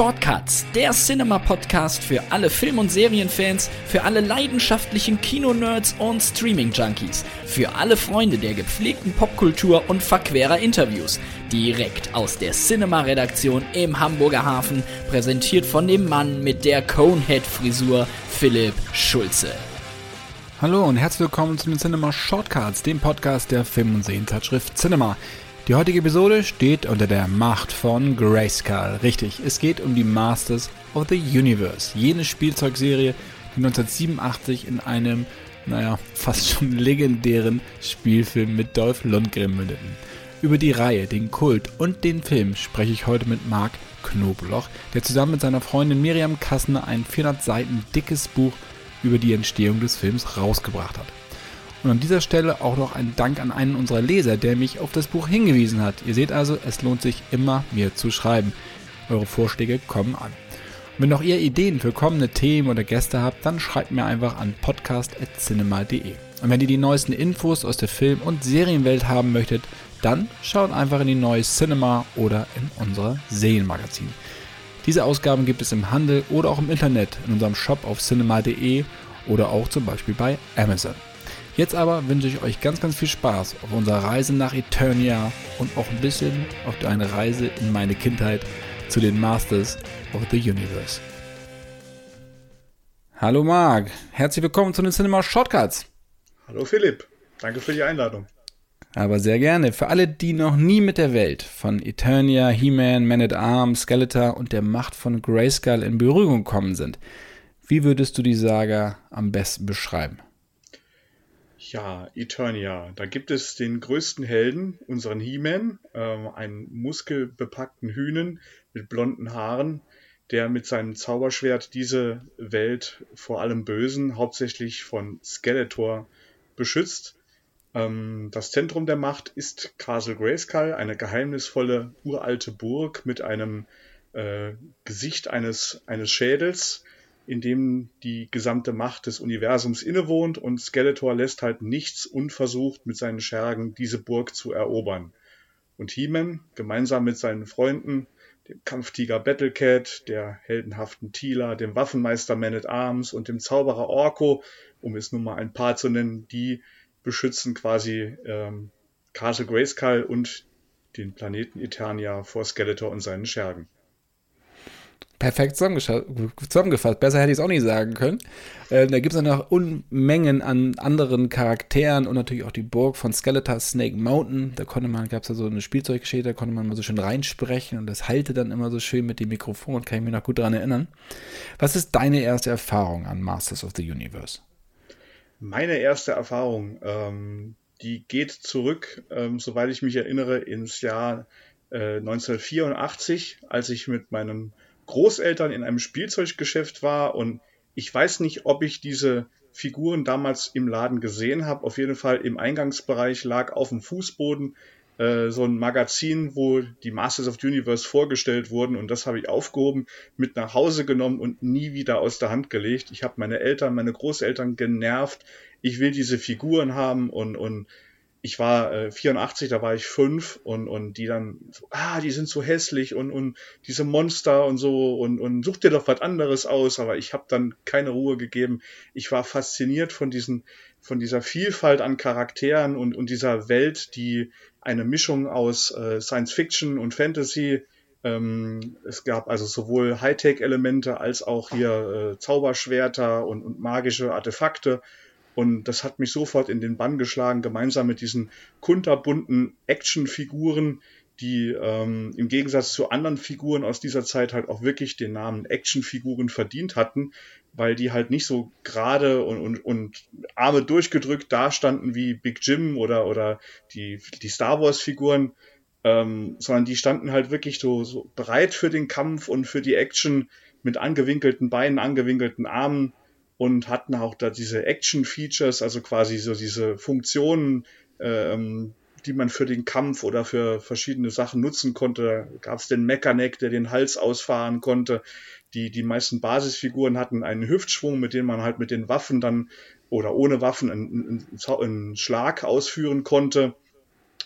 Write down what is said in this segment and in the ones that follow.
Shortcuts, der Cinema-Podcast für alle Film- und Serienfans, für alle leidenschaftlichen Kinonerds und Streaming-Junkies, für alle Freunde der gepflegten Popkultur und verquerer Interviews. Direkt aus der Cinema-Redaktion im Hamburger Hafen, präsentiert von dem Mann mit der Conehead-Frisur, Philipp Schulze. Hallo und herzlich willkommen zu den Cinema Shortcuts, dem Podcast der Film- und Serienzeitschrift Cinema. Die heutige Episode steht unter der Macht von Grayskull. Richtig, es geht um die Masters of the Universe. Jene Spielzeugserie, die 1987 in einem, naja, fast schon legendären Spielfilm mit Dolph Lundgren mündeten. Über die Reihe, den Kult und den Film spreche ich heute mit Marc Knobloch, der zusammen mit seiner Freundin Miriam Kassner ein 400 Seiten dickes Buch über die Entstehung des Films rausgebracht hat. Und an dieser Stelle auch noch ein Dank an einen unserer Leser, der mich auf das Buch hingewiesen hat. Ihr seht also, es lohnt sich immer mir zu schreiben. Eure Vorschläge kommen an. Und wenn auch ihr Ideen für kommende Themen oder Gäste habt, dann schreibt mir einfach an podcast.cinema.de. Und wenn ihr die neuesten Infos aus der Film- und Serienwelt haben möchtet, dann schaut einfach in die neue Cinema oder in unser Serienmagazin. Diese Ausgaben gibt es im Handel oder auch im Internet in unserem Shop auf cinema.de oder auch zum Beispiel bei Amazon. Jetzt aber wünsche ich euch ganz, ganz viel Spaß auf unserer Reise nach Eternia und auch ein bisschen auf eine Reise in meine Kindheit zu den Masters of the Universe. Hallo Marc, herzlich willkommen zu den Cinema Shortcuts. Hallo Philipp, danke für die Einladung. Aber sehr gerne. Für alle, die noch nie mit der Welt von Eternia, He-Man, Man at Arms, Skeletor und der Macht von Grayskull in Berührung gekommen sind, wie würdest du die Saga am besten beschreiben? Ja, Eternia. Da gibt es den größten Helden, unseren He-Man, ähm, einen muskelbepackten Hühnen mit blonden Haaren, der mit seinem Zauberschwert diese Welt vor allem Bösen, hauptsächlich von Skeletor, beschützt. Ähm, das Zentrum der Macht ist Castle Grayskull, eine geheimnisvolle uralte Burg mit einem äh, Gesicht eines, eines Schädels, in dem die gesamte Macht des Universums innewohnt und Skeletor lässt halt nichts unversucht mit seinen Schergen diese Burg zu erobern. Und He-Man, gemeinsam mit seinen Freunden, dem Kampftiger Battlecat, der heldenhaften Tila, dem Waffenmeister Man at Arms und dem Zauberer Orko, um es nur mal ein paar zu nennen, die beschützen quasi ähm, Castle Grayskull und den Planeten Eternia vor Skeletor und seinen Schergen. Perfekt zusammengefasst. Besser hätte ich es auch nicht sagen können. Äh, da gibt es noch Unmengen an anderen Charakteren und natürlich auch die Burg von Skeletor Snake Mountain. Da konnte man, gab es ja so eine Spielzeuggeschichte, da konnte man mal so schön reinsprechen und das halte dann immer so schön mit dem Mikrofon, kann ich mich noch gut daran erinnern. Was ist deine erste Erfahrung an Masters of the Universe? Meine erste Erfahrung, ähm, die geht zurück, ähm, soweit ich mich erinnere, ins Jahr äh, 1984, als ich mit meinem Großeltern in einem Spielzeuggeschäft war und ich weiß nicht, ob ich diese Figuren damals im Laden gesehen habe. Auf jeden Fall im Eingangsbereich lag auf dem Fußboden äh, so ein Magazin, wo die Masters of the Universe vorgestellt wurden und das habe ich aufgehoben, mit nach Hause genommen und nie wieder aus der Hand gelegt. Ich habe meine Eltern, meine Großeltern genervt. Ich will diese Figuren haben und, und ich war äh, 84, da war ich fünf und, und die dann so, ah, die sind so hässlich und, und diese Monster und so und, und such dir doch was anderes aus, aber ich habe dann keine Ruhe gegeben. Ich war fasziniert von diesen, von dieser Vielfalt an Charakteren und, und dieser Welt, die eine Mischung aus äh, Science Fiction und Fantasy ähm, es gab also sowohl Hightech-Elemente als auch hier äh, Zauberschwerter und, und magische Artefakte. Und das hat mich sofort in den Bann geschlagen, gemeinsam mit diesen kunterbunten Actionfiguren, die ähm, im Gegensatz zu anderen Figuren aus dieser Zeit halt auch wirklich den Namen Actionfiguren verdient hatten, weil die halt nicht so gerade und, und, und Arme durchgedrückt dastanden wie Big Jim oder, oder die, die Star Wars-Figuren, ähm, sondern die standen halt wirklich so, so bereit für den Kampf und für die Action mit angewinkelten Beinen, angewinkelten Armen und hatten auch da diese Action-Features, also quasi so diese Funktionen, ähm, die man für den Kampf oder für verschiedene Sachen nutzen konnte. Gab es den Mechaneck, der den Hals ausfahren konnte. Die, die meisten Basisfiguren hatten einen Hüftschwung, mit dem man halt mit den Waffen dann oder ohne Waffen einen, einen, Schlag ausführen konnte.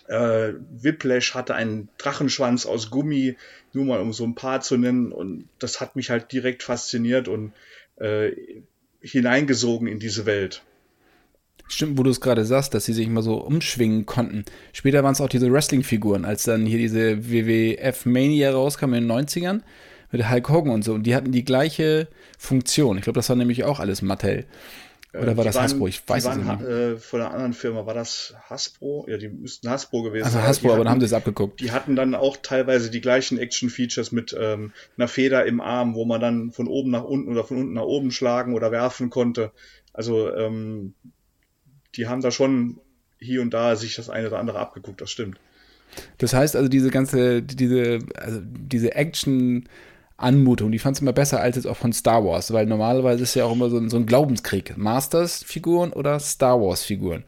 Äh, Whiplash hatte einen Drachenschwanz aus Gummi, nur mal um so ein paar zu nennen. Und das hat mich halt direkt fasziniert und äh, hineingesogen in diese Welt. Stimmt, wo du es gerade sagst, dass sie sich mal so umschwingen konnten. Später waren es auch diese Wrestling-Figuren, als dann hier diese WWF Mania rauskam in den 90ern mit Hulk Hogan und so. Und die hatten die gleiche Funktion. Ich glaube, das war nämlich auch alles Mattel. Oder äh, war das waren, Hasbro? Ich weiß es nicht. Äh, von einer anderen Firma war das Hasbro? Ja, die müssten Hasbro gewesen also sein. Also Hasbro, aber dann haben sie es abgeguckt. Die hatten dann auch teilweise die gleichen Action-Features mit ähm, einer Feder im Arm, wo man dann von oben nach unten oder von unten nach oben schlagen oder werfen konnte. Also ähm, die haben da schon hier und da sich das eine oder andere abgeguckt, das stimmt. Das heißt also, diese ganze, diese, also diese Action- Anmutung. Die fand es immer besser als jetzt auch von Star Wars, weil normalerweise ist ja auch immer so ein, so ein Glaubenskrieg. Masters-Figuren oder Star Wars-Figuren.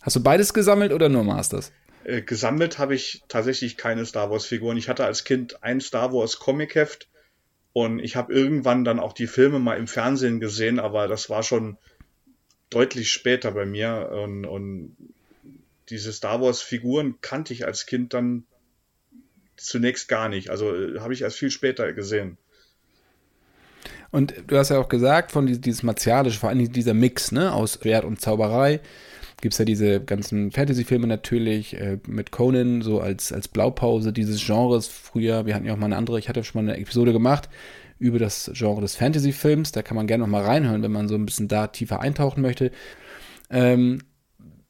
Hast du beides gesammelt oder nur Masters? Äh, gesammelt habe ich tatsächlich keine Star Wars-Figuren. Ich hatte als Kind ein Star Wars-Comic-Heft und ich habe irgendwann dann auch die Filme mal im Fernsehen gesehen, aber das war schon deutlich später bei mir und, und diese Star Wars-Figuren kannte ich als Kind dann zunächst gar nicht. Also äh, habe ich erst viel später gesehen. Und du hast ja auch gesagt, von dieses martialische, vor allem dieser Mix ne, aus Schwert und Zauberei, gibt es ja diese ganzen Fantasy-Filme natürlich äh, mit Conan so als, als Blaupause dieses Genres früher. Wir hatten ja auch mal eine andere, ich hatte schon mal eine Episode gemacht über das Genre des Fantasy-Films. Da kann man gerne noch mal reinhören, wenn man so ein bisschen da tiefer eintauchen möchte. Ähm,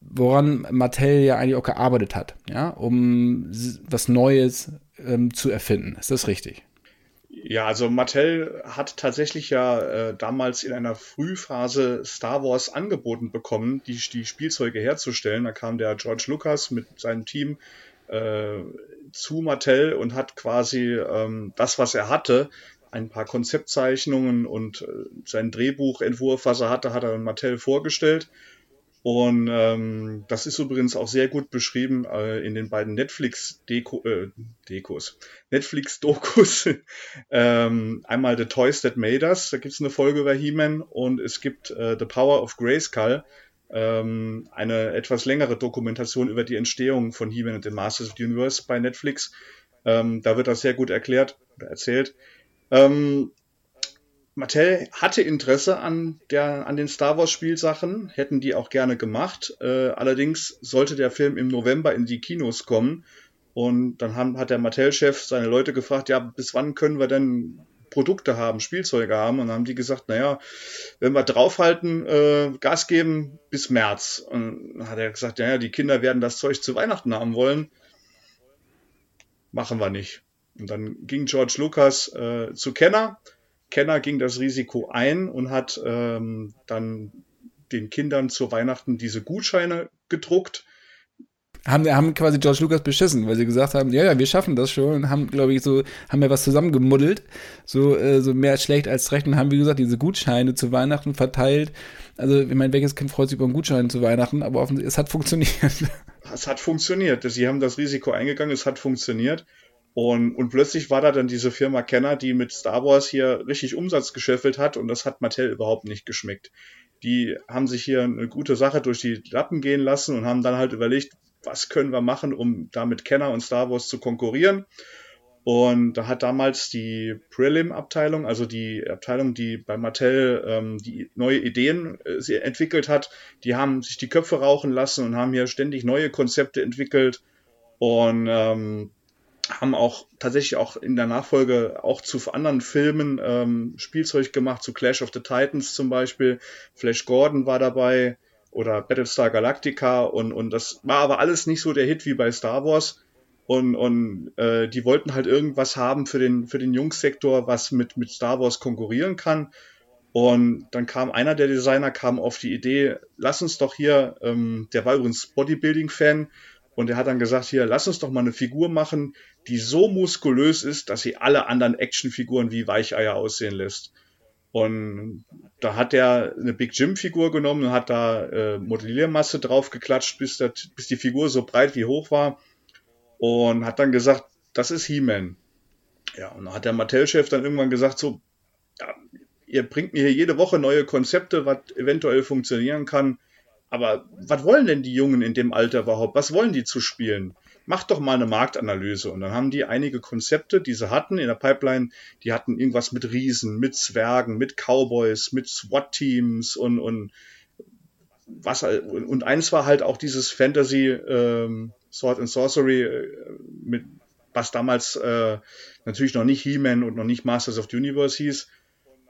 woran Mattel ja eigentlich auch gearbeitet hat, ja, um was Neues ähm, zu erfinden. Ist das richtig? Ja, also Mattel hat tatsächlich ja äh, damals in einer Frühphase Star Wars angeboten bekommen, die, die Spielzeuge herzustellen. Da kam der George Lucas mit seinem Team äh, zu Mattel und hat quasi ähm, das, was er hatte, ein paar Konzeptzeichnungen und äh, sein Drehbuchentwurf, was er hatte, hat er Mattel vorgestellt. Und ähm, das ist übrigens auch sehr gut beschrieben äh, in den beiden Netflix-Deko, äh, Dekos, Netflix-Dokus. ähm, einmal The Toys That Made Us, da gibt's eine Folge über He-Man und es gibt äh, The Power of Grayskull, ähm, eine etwas längere Dokumentation über die Entstehung von He-Man und the Masters of the Universe bei Netflix. Ähm, da wird das sehr gut erklärt oder erzählt. Ähm, Mattel hatte Interesse an, der, an den Star Wars Spielsachen, hätten die auch gerne gemacht. Äh, allerdings sollte der Film im November in die Kinos kommen. Und dann haben, hat der Mattel-Chef seine Leute gefragt, ja, bis wann können wir denn Produkte haben, Spielzeuge haben? Und dann haben die gesagt, naja, wenn wir draufhalten, äh, Gas geben bis März. Und dann hat er gesagt, naja, die Kinder werden das Zeug zu Weihnachten haben wollen. Machen wir nicht. Und dann ging George Lucas äh, zu Kenner Kenner ging das Risiko ein und hat ähm, dann den Kindern zu Weihnachten diese Gutscheine gedruckt. Haben, haben quasi George Lucas beschissen, weil sie gesagt haben, ja, ja, wir schaffen das schon und haben, glaube ich, so, haben wir was zusammengemuddelt, so, äh, so mehr schlecht als recht und haben, wie gesagt, diese Gutscheine zu Weihnachten verteilt. Also, ich meine, welches Kind freut sich über einen Gutschein zu Weihnachten, aber offensichtlich, es hat funktioniert. Es hat funktioniert. Sie haben das Risiko eingegangen, es hat funktioniert. Und, und plötzlich war da dann diese Firma Kenner, die mit Star Wars hier richtig Umsatz gescheffelt hat und das hat Mattel überhaupt nicht geschmeckt. Die haben sich hier eine gute Sache durch die Lappen gehen lassen und haben dann halt überlegt, was können wir machen, um damit Kenner und Star Wars zu konkurrieren. Und da hat damals die Prelim-Abteilung, also die Abteilung, die bei Mattel ähm, die neue Ideen äh, entwickelt hat, die haben sich die Köpfe rauchen lassen und haben hier ständig neue Konzepte entwickelt. Und ähm, haben auch tatsächlich auch in der Nachfolge auch zu anderen Filmen ähm, Spielzeug gemacht, zu Clash of the Titans zum Beispiel. Flash Gordon war dabei oder Battlestar Galactica und, und das war aber alles nicht so der Hit wie bei Star Wars. Und, und äh, die wollten halt irgendwas haben für den, für den Jungssektor, was mit, mit Star Wars konkurrieren kann. Und dann kam einer der Designer kam auf die Idee, lass uns doch hier, ähm, der war übrigens Bodybuilding-Fan, und er hat dann gesagt, hier, lass uns doch mal eine Figur machen, die so muskulös ist, dass sie alle anderen Actionfiguren wie Weicheier aussehen lässt. Und da hat er eine Big Jim Figur genommen und hat da äh, Modelliermasse draufgeklatscht, bis, das, bis die Figur so breit wie hoch war. Und hat dann gesagt, das ist He-Man. Ja, und dann hat der Mattel-Chef dann irgendwann gesagt, so, ja, ihr bringt mir hier jede Woche neue Konzepte, was eventuell funktionieren kann. Aber was wollen denn die Jungen in dem Alter überhaupt? Was wollen die zu spielen? macht doch mal eine Marktanalyse. Und dann haben die einige Konzepte, die sie hatten in der Pipeline, die hatten irgendwas mit Riesen, mit Zwergen, mit Cowboys, mit SWAT-Teams und, und was und eins war halt auch dieses Fantasy ähm, Sword and Sorcery äh, mit was damals äh, natürlich noch nicht He-Man und noch nicht Masters of the Universe hieß.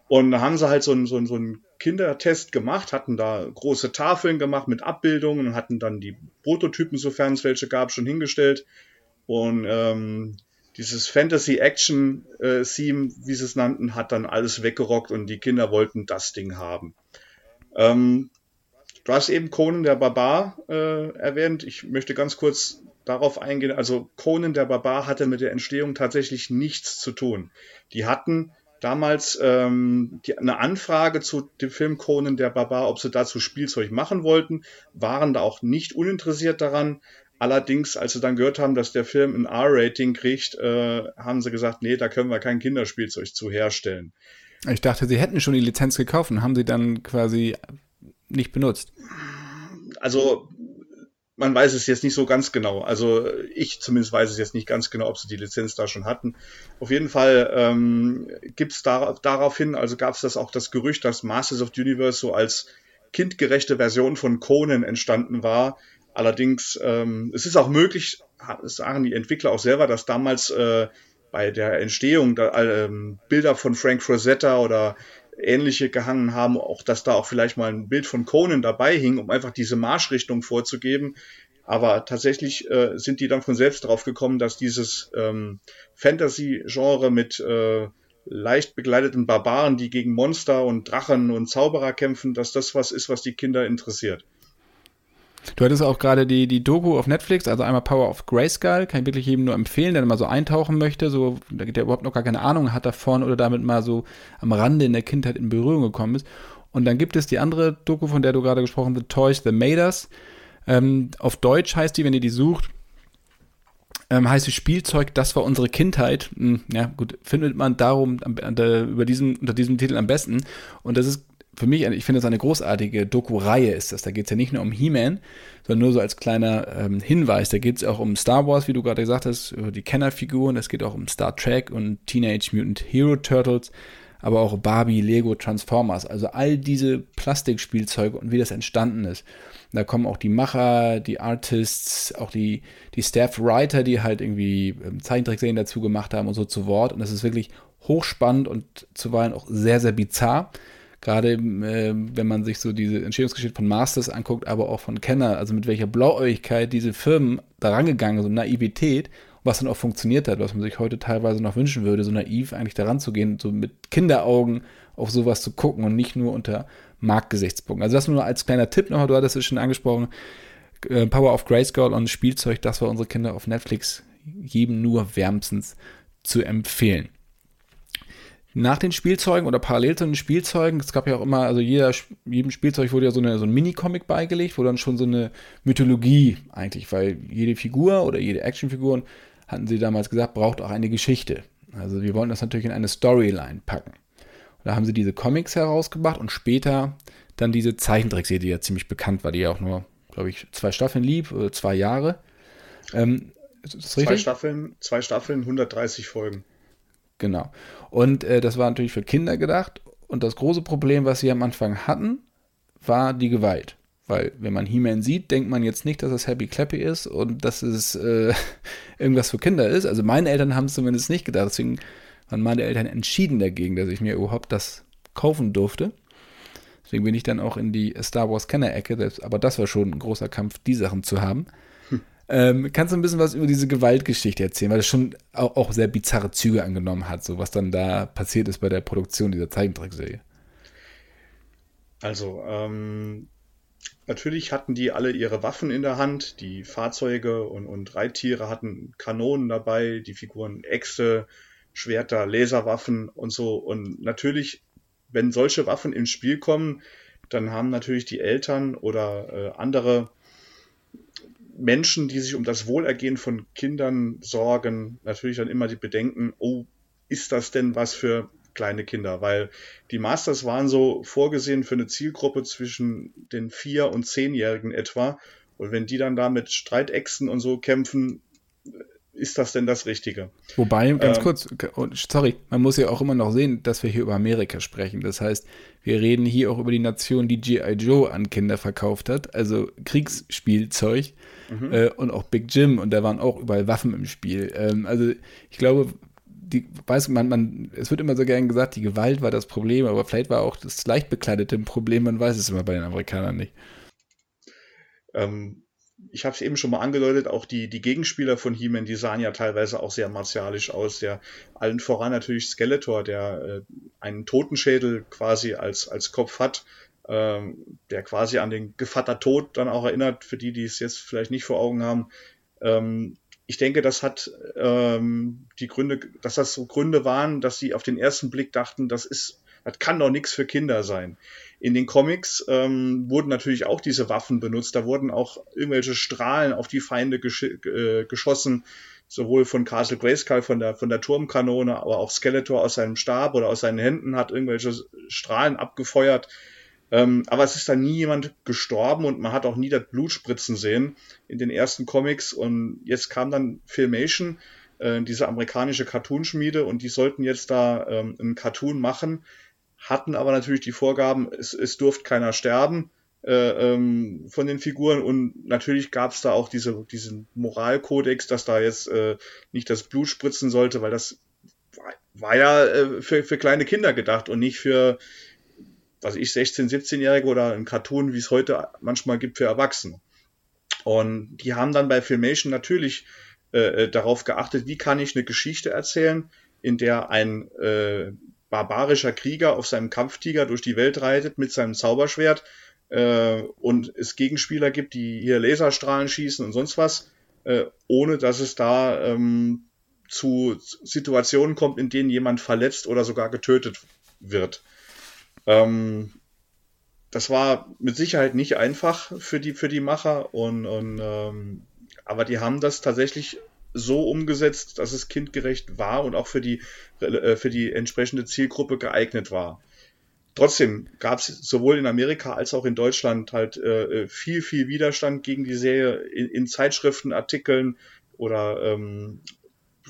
Und da haben sie halt so einen, so, einen, so einen Kindertest gemacht, hatten da große Tafeln gemacht mit Abbildungen und hatten dann die Prototypen, sofern es welche gab, schon hingestellt. Und ähm, dieses Fantasy-Action-Theme, äh, wie sie es nannten, hat dann alles weggerockt und die Kinder wollten das Ding haben. Ähm, Du hast eben Conan der Barbar äh, erwähnt. Ich möchte ganz kurz darauf eingehen. Also Conan der Barbar hatte mit der Entstehung tatsächlich nichts zu tun. Die hatten damals ähm, die, eine Anfrage zu dem Film Conan der Barbar, ob sie dazu Spielzeug machen wollten, waren da auch nicht uninteressiert daran. Allerdings, als sie dann gehört haben, dass der Film ein R-Rating kriegt, äh, haben sie gesagt, nee, da können wir kein Kinderspielzeug zu herstellen. Ich dachte, sie hätten schon die Lizenz gekauft und haben sie dann quasi nicht benutzt? Also man weiß es jetzt nicht so ganz genau. Also ich zumindest weiß es jetzt nicht ganz genau, ob sie die Lizenz da schon hatten. Auf jeden Fall ähm, gibt es da, daraufhin, also gab es das auch das Gerücht, dass Masters of the Universe so als kindgerechte Version von Conan entstanden war. Allerdings, ähm, es ist auch möglich, sagen die Entwickler auch selber, dass damals äh, bei der Entstehung da, äh, Bilder von Frank Frazetta oder ähnliche gehangen haben, auch dass da auch vielleicht mal ein Bild von Conan dabei hing, um einfach diese Marschrichtung vorzugeben. Aber tatsächlich äh, sind die dann von selbst drauf gekommen, dass dieses ähm, Fantasy-Genre mit äh, leicht begleiteten Barbaren, die gegen Monster und Drachen und Zauberer kämpfen, dass das was ist, was die Kinder interessiert. Du hattest auch gerade die, die Doku auf Netflix, also einmal Power of Grayskull, kann ich wirklich jedem nur empfehlen, der mal so eintauchen möchte, so, der überhaupt noch gar keine Ahnung hat davon oder damit mal so am Rande in der Kindheit in Berührung gekommen ist. Und dann gibt es die andere Doku, von der du gerade gesprochen hast, The Toys The Made Us. Ähm, auf Deutsch heißt die, wenn ihr die sucht, ähm, heißt die Spielzeug, das war unsere Kindheit. Hm, ja, gut, findet man darum über diesen, unter diesem Titel am besten. Und das ist für mich, ich finde das eine großartige Doku-Reihe ist das. Da geht es ja nicht nur um He-Man, sondern nur so als kleiner ähm, Hinweis. Da geht es auch um Star Wars, wie du gerade gesagt hast, über die Kennerfiguren. Es geht auch um Star Trek und Teenage Mutant Hero Turtles, aber auch Barbie, Lego, Transformers. Also all diese Plastikspielzeuge und wie das entstanden ist. Da kommen auch die Macher, die Artists, auch die, die Staff-Writer, die halt irgendwie ähm, Zeichentrickserien dazu gemacht haben und so zu Wort. Und das ist wirklich hochspannend und zuweilen auch sehr, sehr bizarr. Gerade äh, wenn man sich so diese Entstehungsgeschichte von Masters anguckt, aber auch von Kenner, also mit welcher Blauäugigkeit diese Firmen da rangegangen sind, Naivität, was dann auch funktioniert hat, was man sich heute teilweise noch wünschen würde, so naiv eigentlich daran zu gehen, so mit Kinderaugen auf sowas zu gucken und nicht nur unter Marktgesichtspunkten. Also das nur als kleiner Tipp nochmal, du hattest es schon angesprochen, äh, Power of Grayskull und Spielzeug, das war unsere Kinder auf Netflix jedem nur wärmstens zu empfehlen nach den Spielzeugen oder parallel zu den Spielzeugen, es gab ja auch immer, also jeder, jedem Spielzeug wurde ja so, eine, so ein Mini-Comic beigelegt, wo dann schon so eine Mythologie eigentlich, weil jede Figur oder jede Actionfigur, hatten sie damals gesagt, braucht auch eine Geschichte. Also wir wollen das natürlich in eine Storyline packen. Und da haben sie diese Comics herausgebracht und später dann diese Zeichentrickserie, die ja ziemlich bekannt war, die ja auch nur, glaube ich, zwei Staffeln lieb, oder zwei Jahre. Ähm, zwei Staffeln, zwei Staffeln, 130 Folgen. Genau. Und äh, das war natürlich für Kinder gedacht. Und das große Problem, was sie am Anfang hatten, war die Gewalt. Weil, wenn man He-Man sieht, denkt man jetzt nicht, dass es Happy Clappy ist und dass es äh, irgendwas für Kinder ist. Also, meine Eltern haben es zumindest nicht gedacht. Deswegen waren meine Eltern entschieden dagegen, dass ich mir überhaupt das kaufen durfte. Deswegen bin ich dann auch in die Star Wars Kenner-Ecke. Aber das war schon ein großer Kampf, die Sachen zu haben. Ähm, kannst du ein bisschen was über diese Gewaltgeschichte erzählen, weil es schon auch, auch, sehr bizarre Züge angenommen hat, so was dann da passiert ist bei der Produktion dieser Zeichentrickserie? Also, ähm, natürlich hatten die alle ihre Waffen in der Hand, die Fahrzeuge und, und Reittiere hatten Kanonen dabei, die Figuren Äxte, Schwerter, Laserwaffen und so. Und natürlich, wenn solche Waffen ins Spiel kommen, dann haben natürlich die Eltern oder äh, andere Menschen, die sich um das Wohlergehen von Kindern sorgen, natürlich dann immer die Bedenken, oh, ist das denn was für kleine Kinder? Weil die Masters waren so vorgesehen für eine Zielgruppe zwischen den vier und zehnjährigen etwa. Und wenn die dann da mit Streitechsen und so kämpfen, ist das denn das Richtige? Wobei, ganz ähm, kurz, sorry, man muss ja auch immer noch sehen, dass wir hier über Amerika sprechen. Das heißt, wir reden hier auch über die Nation, die G.I. Joe an Kinder verkauft hat, also Kriegsspielzeug mhm. äh, und auch Big Jim und da waren auch überall Waffen im Spiel. Ähm, also ich glaube, die, weiß man, man, es wird immer so gern gesagt, die Gewalt war das Problem, aber vielleicht war auch das leicht bekleidete ein Problem, man weiß es immer bei den Amerikanern nicht. Ähm, ich habe es eben schon mal angedeutet, auch die, die Gegenspieler von He-Man, die sahen ja teilweise auch sehr martialisch aus. Der allen voran natürlich Skeletor, der äh, einen Totenschädel quasi als, als Kopf hat, ähm, der quasi an den Gevatter Tod dann auch erinnert, für die, die es jetzt vielleicht nicht vor Augen haben. Ähm, ich denke, das hat ähm, die Gründe, dass das so Gründe waren, dass sie auf den ersten Blick dachten, das ist, das kann doch nichts für Kinder sein. In den Comics ähm, wurden natürlich auch diese Waffen benutzt. Da wurden auch irgendwelche Strahlen auf die Feinde gesch äh, geschossen, sowohl von Castle Grayskull, von der, von der Turmkanone, aber auch Skeletor aus seinem Stab oder aus seinen Händen hat irgendwelche Strahlen abgefeuert. Ähm, aber es ist da nie jemand gestorben und man hat auch nie das Blut spritzen sehen in den ersten Comics. Und jetzt kam dann Filmation, äh, diese amerikanische Cartoonschmiede, und die sollten jetzt da ähm, einen Cartoon machen, hatten aber natürlich die Vorgaben, es, es durfte keiner sterben äh, ähm, von den Figuren und natürlich gab es da auch diese, diesen Moralkodex, dass da jetzt äh, nicht das Blut spritzen sollte, weil das war, war ja äh, für, für kleine Kinder gedacht und nicht für, was ich, 16-, 17-Jährige oder ein Cartoon, wie es heute manchmal gibt für Erwachsene. Und die haben dann bei Filmation natürlich äh, äh darauf geachtet, wie kann ich eine Geschichte erzählen, in der ein äh, barbarischer Krieger auf seinem Kampftiger durch die Welt reitet mit seinem Zauberschwert äh, und es Gegenspieler gibt, die hier Laserstrahlen schießen und sonst was, äh, ohne dass es da ähm, zu Situationen kommt, in denen jemand verletzt oder sogar getötet wird. Ähm, das war mit Sicherheit nicht einfach für die, für die Macher und, und ähm, aber die haben das tatsächlich so umgesetzt, dass es kindgerecht war und auch für die, äh, für die entsprechende Zielgruppe geeignet war. Trotzdem gab es sowohl in Amerika als auch in Deutschland halt äh, viel, viel Widerstand gegen die Serie in, in Zeitschriften, Artikeln oder ähm,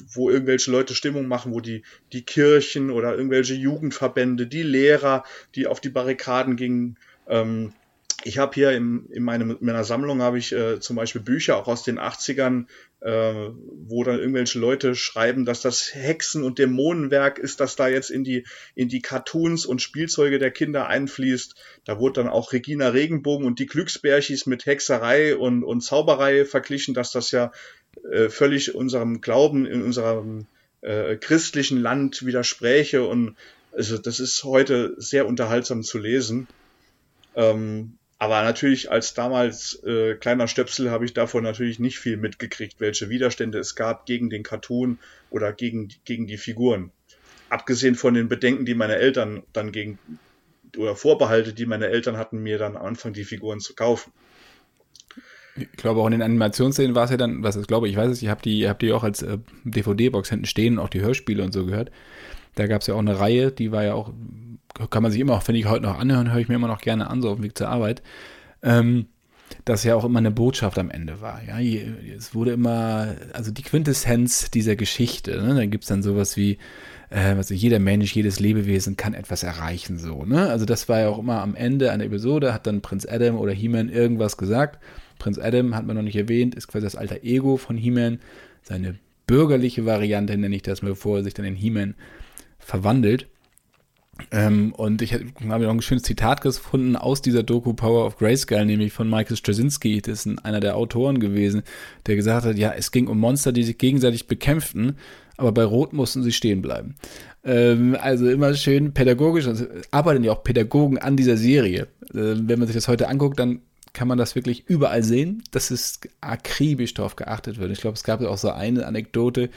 wo irgendwelche Leute Stimmung machen, wo die, die Kirchen oder irgendwelche Jugendverbände, die Lehrer, die auf die Barrikaden gingen, ähm, ich habe hier im, in, meinem, in meiner Sammlung habe ich äh, zum Beispiel Bücher auch aus den 80ern, äh, wo dann irgendwelche Leute schreiben, dass das Hexen- und Dämonenwerk ist, das da jetzt in die, in die Cartoons und Spielzeuge der Kinder einfließt. Da wurde dann auch Regina Regenbogen und die Glücksbärchis mit Hexerei und, und Zauberei verglichen, dass das ja äh, völlig unserem Glauben in unserem äh, christlichen Land widerspräche und also das ist heute sehr unterhaltsam zu lesen. Ähm, aber natürlich als damals äh, kleiner Stöpsel habe ich davon natürlich nicht viel mitgekriegt, welche Widerstände es gab gegen den Cartoon oder gegen, gegen die Figuren. Abgesehen von den Bedenken, die meine Eltern dann gegen oder Vorbehalte, die meine Eltern hatten, mir dann am Anfang die Figuren zu kaufen. Ich glaube auch in den Animationsszenen war es ja dann, was ich glaube, ich weiß es, ich habe die, hab die auch als äh, DVD-Box hinten stehen, auch die Hörspiele und so gehört. Da gab es ja auch eine Reihe, die war ja auch kann man sich immer auch, finde ich, heute noch anhören, höre ich mir immer noch gerne an, so auf dem Weg zur Arbeit. Ähm, dass ja auch immer eine Botschaft am Ende war. Ja, es wurde immer, also die Quintessenz dieser Geschichte. Ne? Da gibt es dann sowas wie, äh, also jeder Mensch, jedes Lebewesen kann etwas erreichen, so. Ne? Also das war ja auch immer am Ende einer Episode, hat dann Prinz Adam oder He-Man irgendwas gesagt. Prinz Adam hat man noch nicht erwähnt, ist quasi das alter Ego von He-Man, seine bürgerliche Variante, nenne ich das mal, bevor er sich dann in He-Man verwandelt. Ähm, und ich habe noch ein schönes Zitat gefunden aus dieser Doku Power of Grayscale, nämlich von Michael Straczynski, das ist einer der Autoren gewesen, der gesagt hat, ja, es ging um Monster, die sich gegenseitig bekämpften, aber bei Rot mussten sie stehen bleiben. Ähm, also immer schön pädagogisch, also arbeiten ja auch Pädagogen an dieser Serie. Äh, wenn man sich das heute anguckt, dann kann man das wirklich überall sehen, dass es akribisch darauf geachtet wird. Ich glaube, es gab auch so eine Anekdote,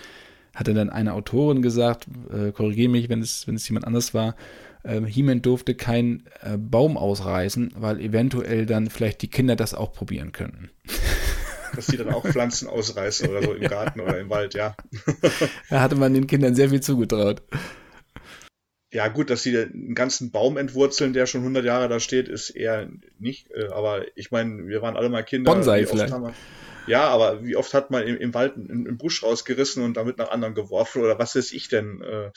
hatte dann eine Autorin gesagt, äh, korrigiere mich, wenn es, wenn es jemand anders war, äh, He-Man durfte keinen äh, Baum ausreißen, weil eventuell dann vielleicht die Kinder das auch probieren könnten. Dass die dann auch Pflanzen ausreißen oder so im Garten oder im Wald, ja. da hatte man den Kindern sehr viel zugetraut. Ja, gut, dass sie einen ganzen Baum entwurzeln, der schon 100 Jahre da steht, ist eher nicht. Äh, aber ich meine, wir waren alle mal Kinder. Bonsai vielleicht. Ja, aber wie oft hat man im, im Wald einen, einen Busch rausgerissen und damit nach anderen geworfen oder was weiß ich denn? Äh,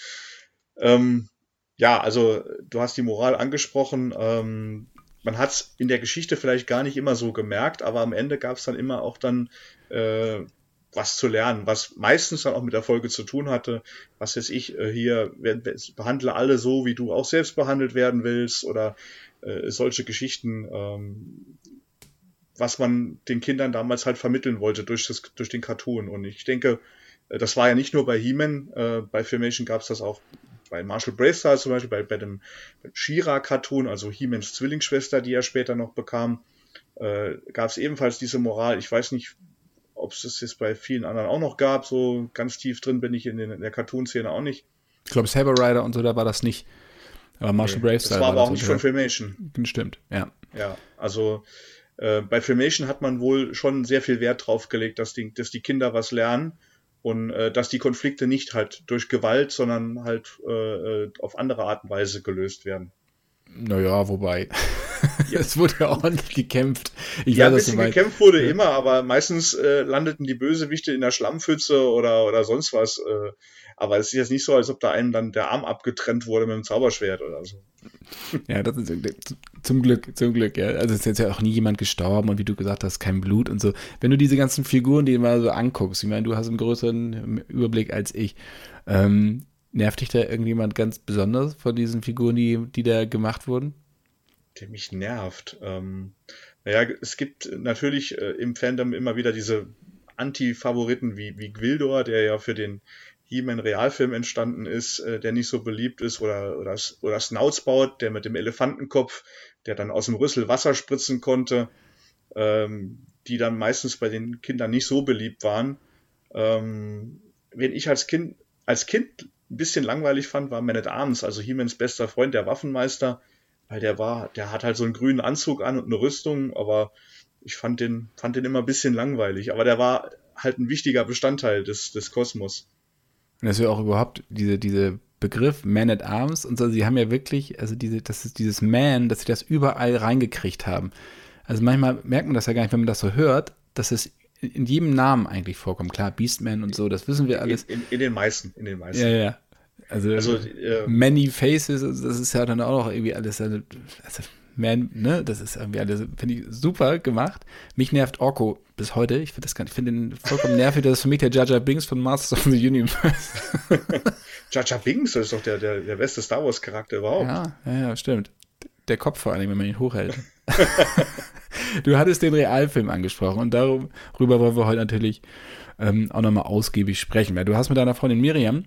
ähm, ja, also du hast die Moral angesprochen. Ähm, man hat es in der Geschichte vielleicht gar nicht immer so gemerkt, aber am Ende gab es dann immer auch dann äh, was zu lernen, was meistens dann auch mit der Folge zu tun hatte. Was weiß ich, äh, hier behandle alle so, wie du auch selbst behandelt werden willst oder äh, solche Geschichten, ähm, was man den Kindern damals halt vermitteln wollte durch, das, durch den Cartoon. Und ich denke, äh, das war ja nicht nur bei He-Man, äh, bei Filmation gab es das auch bei Marshall Bravestar zum Beispiel, bei, bei dem Shira-Cartoon, also He-Mans Zwillingsschwester, die er später noch bekam, äh, gab es ebenfalls diese Moral. Ich weiß nicht, ob es das jetzt bei vielen anderen auch noch gab. So ganz tief drin bin ich in, den, in der Cartoon-Szene auch nicht. Ich glaube, Saber Rider und so, da war das nicht. Aber Marshall nee, Bravestar. Das war aber auch nicht von Filmation. Stimmt, ja. Ja, also äh, bei Filmation hat man wohl schon sehr viel Wert drauf gelegt, dass die, dass die Kinder was lernen und äh, dass die Konflikte nicht halt durch Gewalt, sondern halt äh, äh auf andere Art und Weise gelöst werden. Naja, wobei. Ja. es wurde ja ordentlich gekämpft. Ich ja, weiß, ein bisschen gekämpft wurde immer, aber meistens äh, landeten die Bösewichte in der Schlammpfütze oder, oder sonst was. Äh, aber es ist jetzt nicht so, als ob da einem dann der Arm abgetrennt wurde mit dem Zauberschwert oder so. Ja, das ist zum Glück, zum Glück, ja. Also es ist jetzt ja auch nie jemand gestorben und wie du gesagt hast, kein Blut und so. Wenn du diese ganzen Figuren, die mal so anguckst, ich meine, du hast einen größeren Überblick als ich. Ähm, nervt dich da irgendjemand ganz besonders von diesen Figuren, die, die da gemacht wurden? Der mich nervt. Ähm, naja, es gibt natürlich äh, im Fandom immer wieder diese Anti-Favoriten wie, wie Gwildor, der ja für den He-Man Realfilm entstanden ist, äh, der nicht so beliebt ist, oder, oder, oder Snoutsbaut, der mit dem Elefantenkopf, der dann aus dem Rüssel Wasser spritzen konnte, ähm, die dann meistens bei den Kindern nicht so beliebt waren. Ähm, wenn ich als Kind, als Kind ein bisschen langweilig fand, war Man at Arms, also He-Mans bester Freund, der Waffenmeister, weil der war, der hat halt so einen grünen Anzug an und eine Rüstung, aber ich fand den, fand den immer ein bisschen langweilig. Aber der war halt ein wichtiger Bestandteil des, des Kosmos. Und das ist ja auch überhaupt diese, diese Begriff Man at Arms und so, sie haben ja wirklich, also diese, das ist dieses Man, dass sie das überall reingekriegt haben. Also manchmal merkt man das ja gar nicht, wenn man das so hört, dass es in jedem Namen eigentlich vorkommt. Klar, Beastman und so, das wissen wir alles. In, in, in den meisten, in den meisten. Ja, ja. Also, also äh, Many Faces, das ist ja dann auch noch irgendwie alles, also, also man, ne, das ist irgendwie alles, finde ich super gemacht. Mich nervt Orko bis heute. Ich finde das nicht, ich finde den vollkommen nervig. Das ist für mich der Jaja Binks von Masters of the Universe. Jaja Binks, das ist doch der, der, der beste Star Wars Charakter überhaupt. Ja, ja, ja, stimmt. Der Kopf vor allem, wenn man ihn hochhält. du hattest den Realfilm angesprochen und darüber wollen wir heute natürlich ähm, auch nochmal ausgiebig sprechen. Du hast mit deiner Freundin Miriam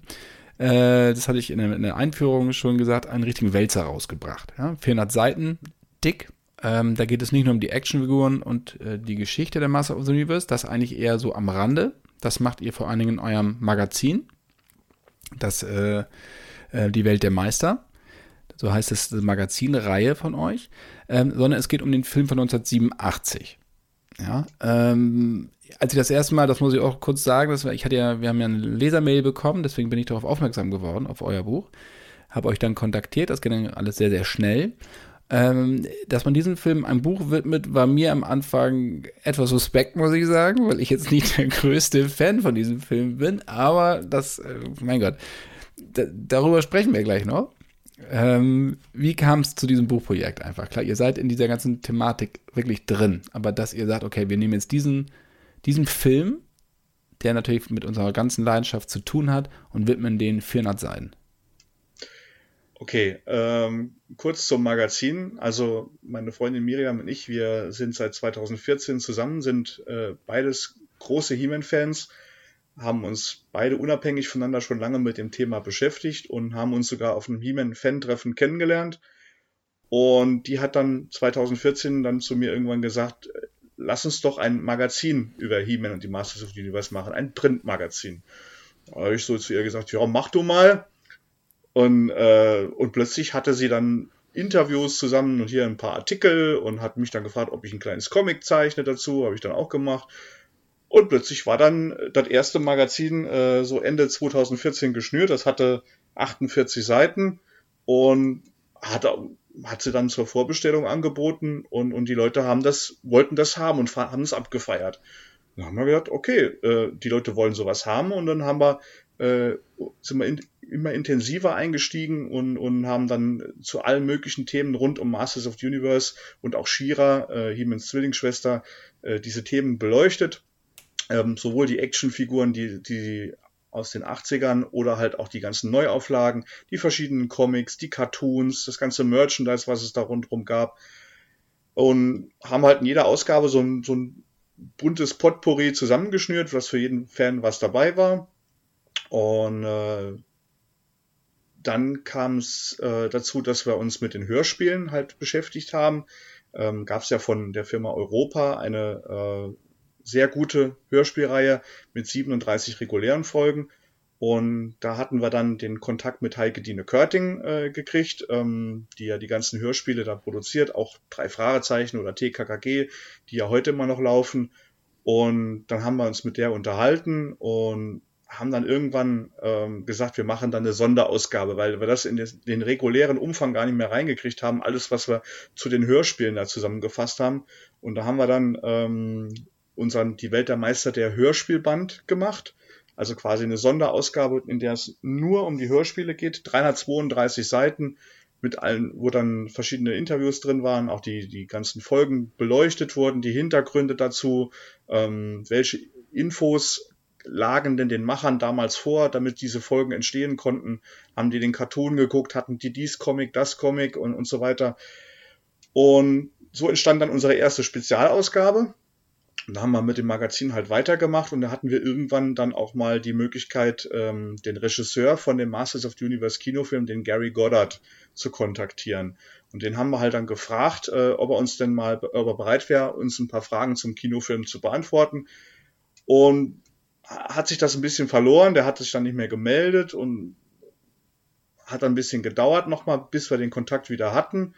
äh, das hatte ich in der, in der, Einführung schon gesagt, einen richtigen Wälzer rausgebracht. Ja? 400 Seiten, dick. Ähm, da geht es nicht nur um die Actionfiguren und äh, die Geschichte der Master of the Universe, das eigentlich eher so am Rande. Das macht ihr vor allen Dingen in eurem Magazin, das äh, äh, Die Welt der Meister. So heißt es, die Magazinreihe von euch. Ähm, sondern es geht um den Film von 1987. Ja, ähm, als ich das erste Mal, das muss ich auch kurz sagen, das ich hatte ja, wir haben ja eine Lesermail bekommen, deswegen bin ich darauf aufmerksam geworden, auf euer Buch. Habe euch dann kontaktiert, das ging alles sehr, sehr schnell. Ähm, dass man diesen Film ein Buch widmet, war mir am Anfang etwas suspekt, muss ich sagen, weil ich jetzt nicht der größte Fan von diesem Film bin. Aber das, äh, mein Gott, da, darüber sprechen wir gleich noch. Ähm, wie kam es zu diesem Buchprojekt einfach? Klar, ihr seid in dieser ganzen Thematik wirklich drin, aber dass ihr sagt, okay, wir nehmen jetzt diesen, diesen Film, der natürlich mit unserer ganzen Leidenschaft zu tun hat, und widmen den 400 Seiten. Okay, ähm, kurz zum Magazin. Also meine Freundin Miriam und ich, wir sind seit 2014 zusammen, sind äh, beides große He-Man-Fans, haben uns beide unabhängig voneinander schon lange mit dem Thema beschäftigt und haben uns sogar auf einem He-Man-Fan-Treffen kennengelernt. Und die hat dann 2014 dann zu mir irgendwann gesagt, lass uns doch ein Magazin über He-Man und die Masters of the Universe machen, ein Printmagazin. Da habe ich so zu ihr gesagt, ja, mach du mal. Und, äh, und plötzlich hatte sie dann Interviews zusammen und hier ein paar Artikel und hat mich dann gefragt, ob ich ein kleines Comic zeichne dazu, habe ich dann auch gemacht. Und plötzlich war dann das erste Magazin äh, so Ende 2014 geschnürt. Das hatte 48 Seiten und hat, hat sie dann zur Vorbestellung angeboten und, und die Leute haben das, wollten das haben und haben es abgefeiert. Dann haben wir gedacht, okay, äh, die Leute wollen sowas haben und dann haben wir, äh, sind wir in, immer intensiver eingestiegen und, und haben dann zu allen möglichen Themen rund um Masters of the Universe und auch Shira, äh, Hemans Zwillingsschwester, äh, diese Themen beleuchtet. Ähm, sowohl die Actionfiguren, die, die aus den 80ern oder halt auch die ganzen Neuauflagen, die verschiedenen Comics, die Cartoons, das ganze Merchandise, was es da rundherum gab. Und haben halt in jeder Ausgabe so ein, so ein buntes Potpourri zusammengeschnürt, was für jeden Fan was dabei war. Und äh, dann kam es äh, dazu, dass wir uns mit den Hörspielen halt beschäftigt haben. Ähm, Gab es ja von der Firma Europa eine äh, sehr gute Hörspielreihe mit 37 regulären Folgen. Und da hatten wir dann den Kontakt mit Heike Dine Körting äh, gekriegt, ähm, die ja die ganzen Hörspiele da produziert, auch drei Fragezeichen oder TKKG, die ja heute immer noch laufen. Und dann haben wir uns mit der unterhalten und haben dann irgendwann ähm, gesagt, wir machen dann eine Sonderausgabe, weil wir das in den, regulären Umfang gar nicht mehr reingekriegt haben, alles, was wir zu den Hörspielen da zusammengefasst haben. Und da haben wir dann ähm, unseren Die Welt der Meister der Hörspielband gemacht. Also quasi eine Sonderausgabe, in der es nur um die Hörspiele geht. 332 Seiten mit allen, wo dann verschiedene Interviews drin waren, auch die, die ganzen Folgen beleuchtet wurden, die Hintergründe dazu, ähm, welche Infos lagen denn den Machern damals vor, damit diese Folgen entstehen konnten? Haben die den Cartoon geguckt? Hatten die dies Comic, das Comic und, und so weiter? Und so entstand dann unsere erste Spezialausgabe. Und da haben wir mit dem Magazin halt weitergemacht und da hatten wir irgendwann dann auch mal die Möglichkeit, ähm, den Regisseur von dem Masters of the Universe Kinofilm, den Gary Goddard, zu kontaktieren. Und den haben wir halt dann gefragt, äh, ob er uns denn mal, ob er bereit wäre, uns ein paar Fragen zum Kinofilm zu beantworten. Und hat sich das ein bisschen verloren, der hat sich dann nicht mehr gemeldet und hat dann ein bisschen gedauert nochmal, bis wir den Kontakt wieder hatten.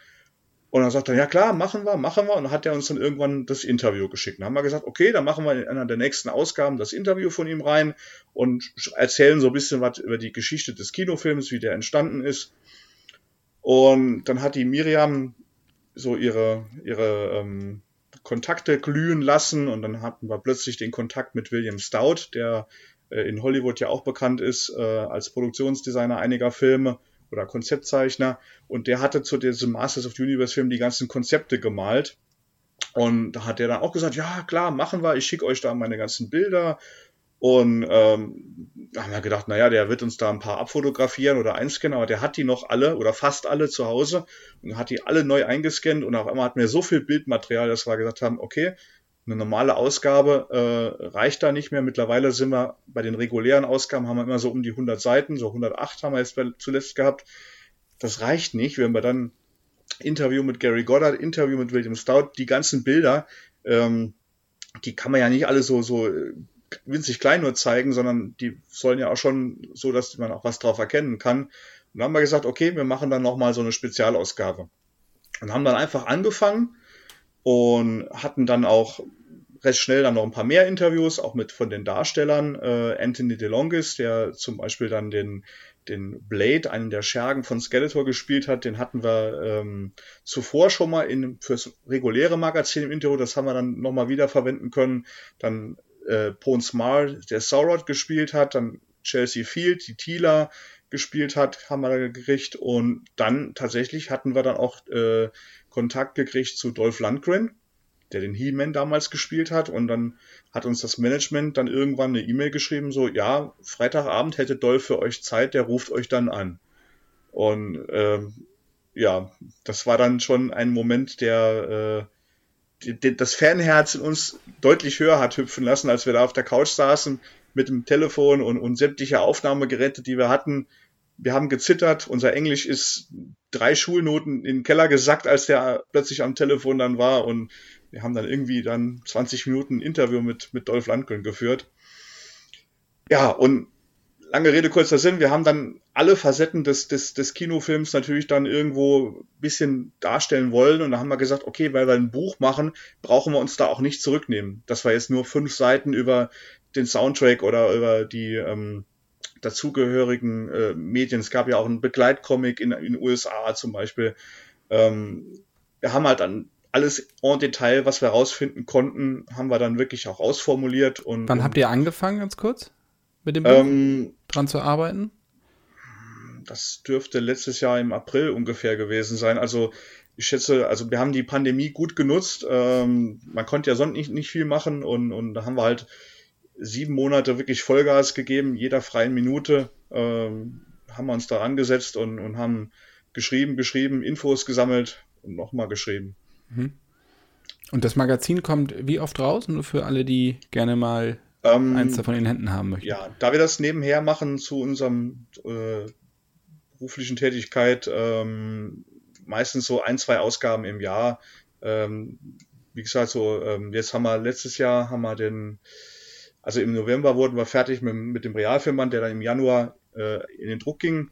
Und dann sagt er, ja klar, machen wir, machen wir. Und dann hat er uns dann irgendwann das Interview geschickt. Dann haben wir gesagt, okay, dann machen wir in einer der nächsten Ausgaben das Interview von ihm rein und erzählen so ein bisschen was über die Geschichte des Kinofilms, wie der entstanden ist. Und dann hat die Miriam so ihre, ihre ähm, Kontakte glühen lassen und dann hatten wir plötzlich den Kontakt mit William Stout, der äh, in Hollywood ja auch bekannt ist äh, als Produktionsdesigner einiger Filme oder Konzeptzeichner. Und der hatte zu diesem Masters of the Universe Film die ganzen Konzepte gemalt. Und da hat der dann auch gesagt, ja klar, machen wir, ich schicke euch da meine ganzen Bilder. Und ähm, haben wir gedacht, naja, der wird uns da ein paar abfotografieren oder einscannen, aber der hat die noch alle oder fast alle zu Hause und hat die alle neu eingescannt. Und auf einmal hat mir so viel Bildmaterial, dass wir gesagt haben, okay, eine normale Ausgabe äh, reicht da nicht mehr. Mittlerweile sind wir bei den regulären Ausgaben haben wir immer so um die 100 Seiten, so 108 haben wir jetzt zuletzt gehabt. Das reicht nicht, wenn wir dann Interview mit Gary Goddard, Interview mit William Stout, die ganzen Bilder, ähm, die kann man ja nicht alle so so äh, winzig klein nur zeigen, sondern die sollen ja auch schon so, dass man auch was drauf erkennen kann. Und dann haben wir gesagt, okay, wir machen dann nochmal so eine Spezialausgabe. Und haben dann einfach angefangen und hatten dann auch recht schnell dann noch ein paar mehr Interviews, auch mit von den Darstellern. Äh, Anthony DeLongis, der zum Beispiel dann den, den Blade, einen der Schergen von Skeletor gespielt hat, den hatten wir ähm, zuvor schon mal in, fürs reguläre Magazin im Interview, das haben wir dann nochmal wieder verwenden können. Dann äh, Pons Mar, der Saurod gespielt hat, dann Chelsea Field, die Tila gespielt hat, haben wir da gekriegt und dann tatsächlich hatten wir dann auch äh, Kontakt gekriegt zu Dolph Lundgren, der den He-Man damals gespielt hat und dann hat uns das Management dann irgendwann eine E-Mail geschrieben, so, ja, Freitagabend hätte Dolph für euch Zeit, der ruft euch dann an. Und ähm, ja, das war dann schon ein Moment, der äh, die, das Fanherz in uns deutlich höher hat hüpfen lassen, als wir da auf der Couch saßen mit dem Telefon und, und sämtliche Aufnahmegeräte, die wir hatten, wir haben gezittert, unser Englisch ist drei Schulnoten in den Keller gesackt, als der plötzlich am Telefon dann war und wir haben dann irgendwie dann 20 Minuten Interview mit, mit Dolph Lundgren geführt. Ja, und lange Rede, kurzer Sinn, wir haben dann alle Facetten des, des, des Kinofilms natürlich dann irgendwo ein bisschen darstellen wollen und da haben wir gesagt, okay, weil wir ein Buch machen, brauchen wir uns da auch nicht zurücknehmen. Das war jetzt nur fünf Seiten über den Soundtrack oder über die ähm, dazugehörigen äh, Medien. Es gab ja auch einen Begleitcomic in den USA zum Beispiel. Ähm, wir haben halt dann alles en Detail, was wir herausfinden konnten, haben wir dann wirklich auch ausformuliert. Und, Wann habt ihr angefangen, ganz kurz, mit dem ähm, dran zu arbeiten? Das dürfte letztes Jahr im April ungefähr gewesen sein. Also ich schätze, also wir haben die Pandemie gut genutzt. Ähm, man konnte ja sonst nicht, nicht viel machen und, und da haben wir halt sieben Monate wirklich Vollgas gegeben, jeder freien Minute ähm, haben wir uns da angesetzt und, und haben geschrieben, geschrieben, Infos gesammelt und nochmal geschrieben. Mhm. Und das Magazin kommt wie oft raus? Nur für alle, die gerne mal ähm, eins davon in den Händen haben möchten. Ja, da wir das nebenher machen zu unserem äh, beruflichen Tätigkeit, ähm, meistens so ein, zwei Ausgaben im Jahr. Ähm, wie gesagt, so ähm, jetzt haben wir letztes Jahr haben wir den, also im November wurden wir fertig mit, mit dem Realfilmband, der dann im Januar äh, in den Druck ging.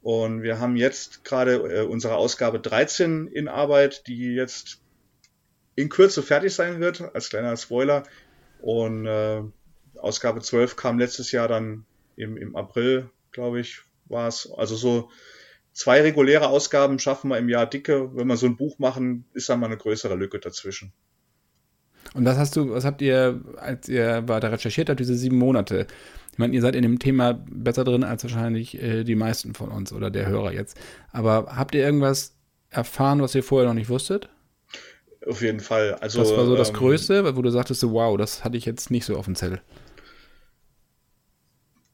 Und wir haben jetzt gerade äh, unsere Ausgabe 13 in Arbeit, die jetzt in Kürze fertig sein wird, als kleiner Spoiler. Und äh, Ausgabe 12 kam letztes Jahr dann im, im April, glaube ich, war es. Also so zwei reguläre Ausgaben schaffen wir im Jahr dicke. Wenn wir so ein Buch machen, ist da mal eine größere Lücke dazwischen. Und was hast du, was habt ihr, als ihr weiter recherchiert habt, diese sieben Monate? Ich meine, ihr seid in dem Thema besser drin als wahrscheinlich äh, die meisten von uns oder der Hörer jetzt. Aber habt ihr irgendwas erfahren, was ihr vorher noch nicht wusstet? Auf jeden Fall. Also, was war so das ähm, Größte, wo du sagtest, so, wow, das hatte ich jetzt nicht so auf dem Zettel?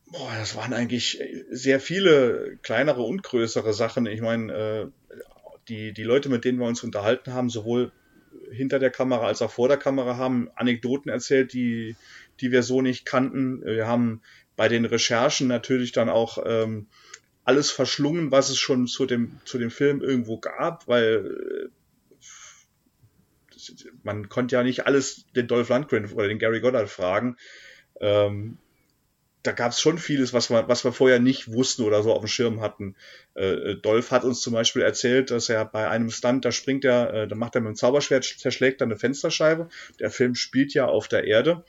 Boah, das waren eigentlich sehr viele kleinere und größere Sachen. Ich meine, äh, die, die Leute, mit denen wir uns unterhalten haben, sowohl hinter der Kamera als auch vor der Kamera, haben Anekdoten erzählt, die, die wir so nicht kannten. Wir haben bei den Recherchen natürlich dann auch ähm, alles verschlungen, was es schon zu dem, zu dem Film irgendwo gab, weil äh, man konnte ja nicht alles den Dolph Lundgren oder den Gary Goddard fragen. Ähm, da gab es schon vieles, was wir, was wir vorher nicht wussten oder so auf dem Schirm hatten. Äh, Dolph hat uns zum Beispiel erzählt, dass er bei einem Stunt, da springt er, äh, da macht er mit dem Zauberschwert, zerschlägt er eine Fensterscheibe. Der Film spielt ja auf der Erde,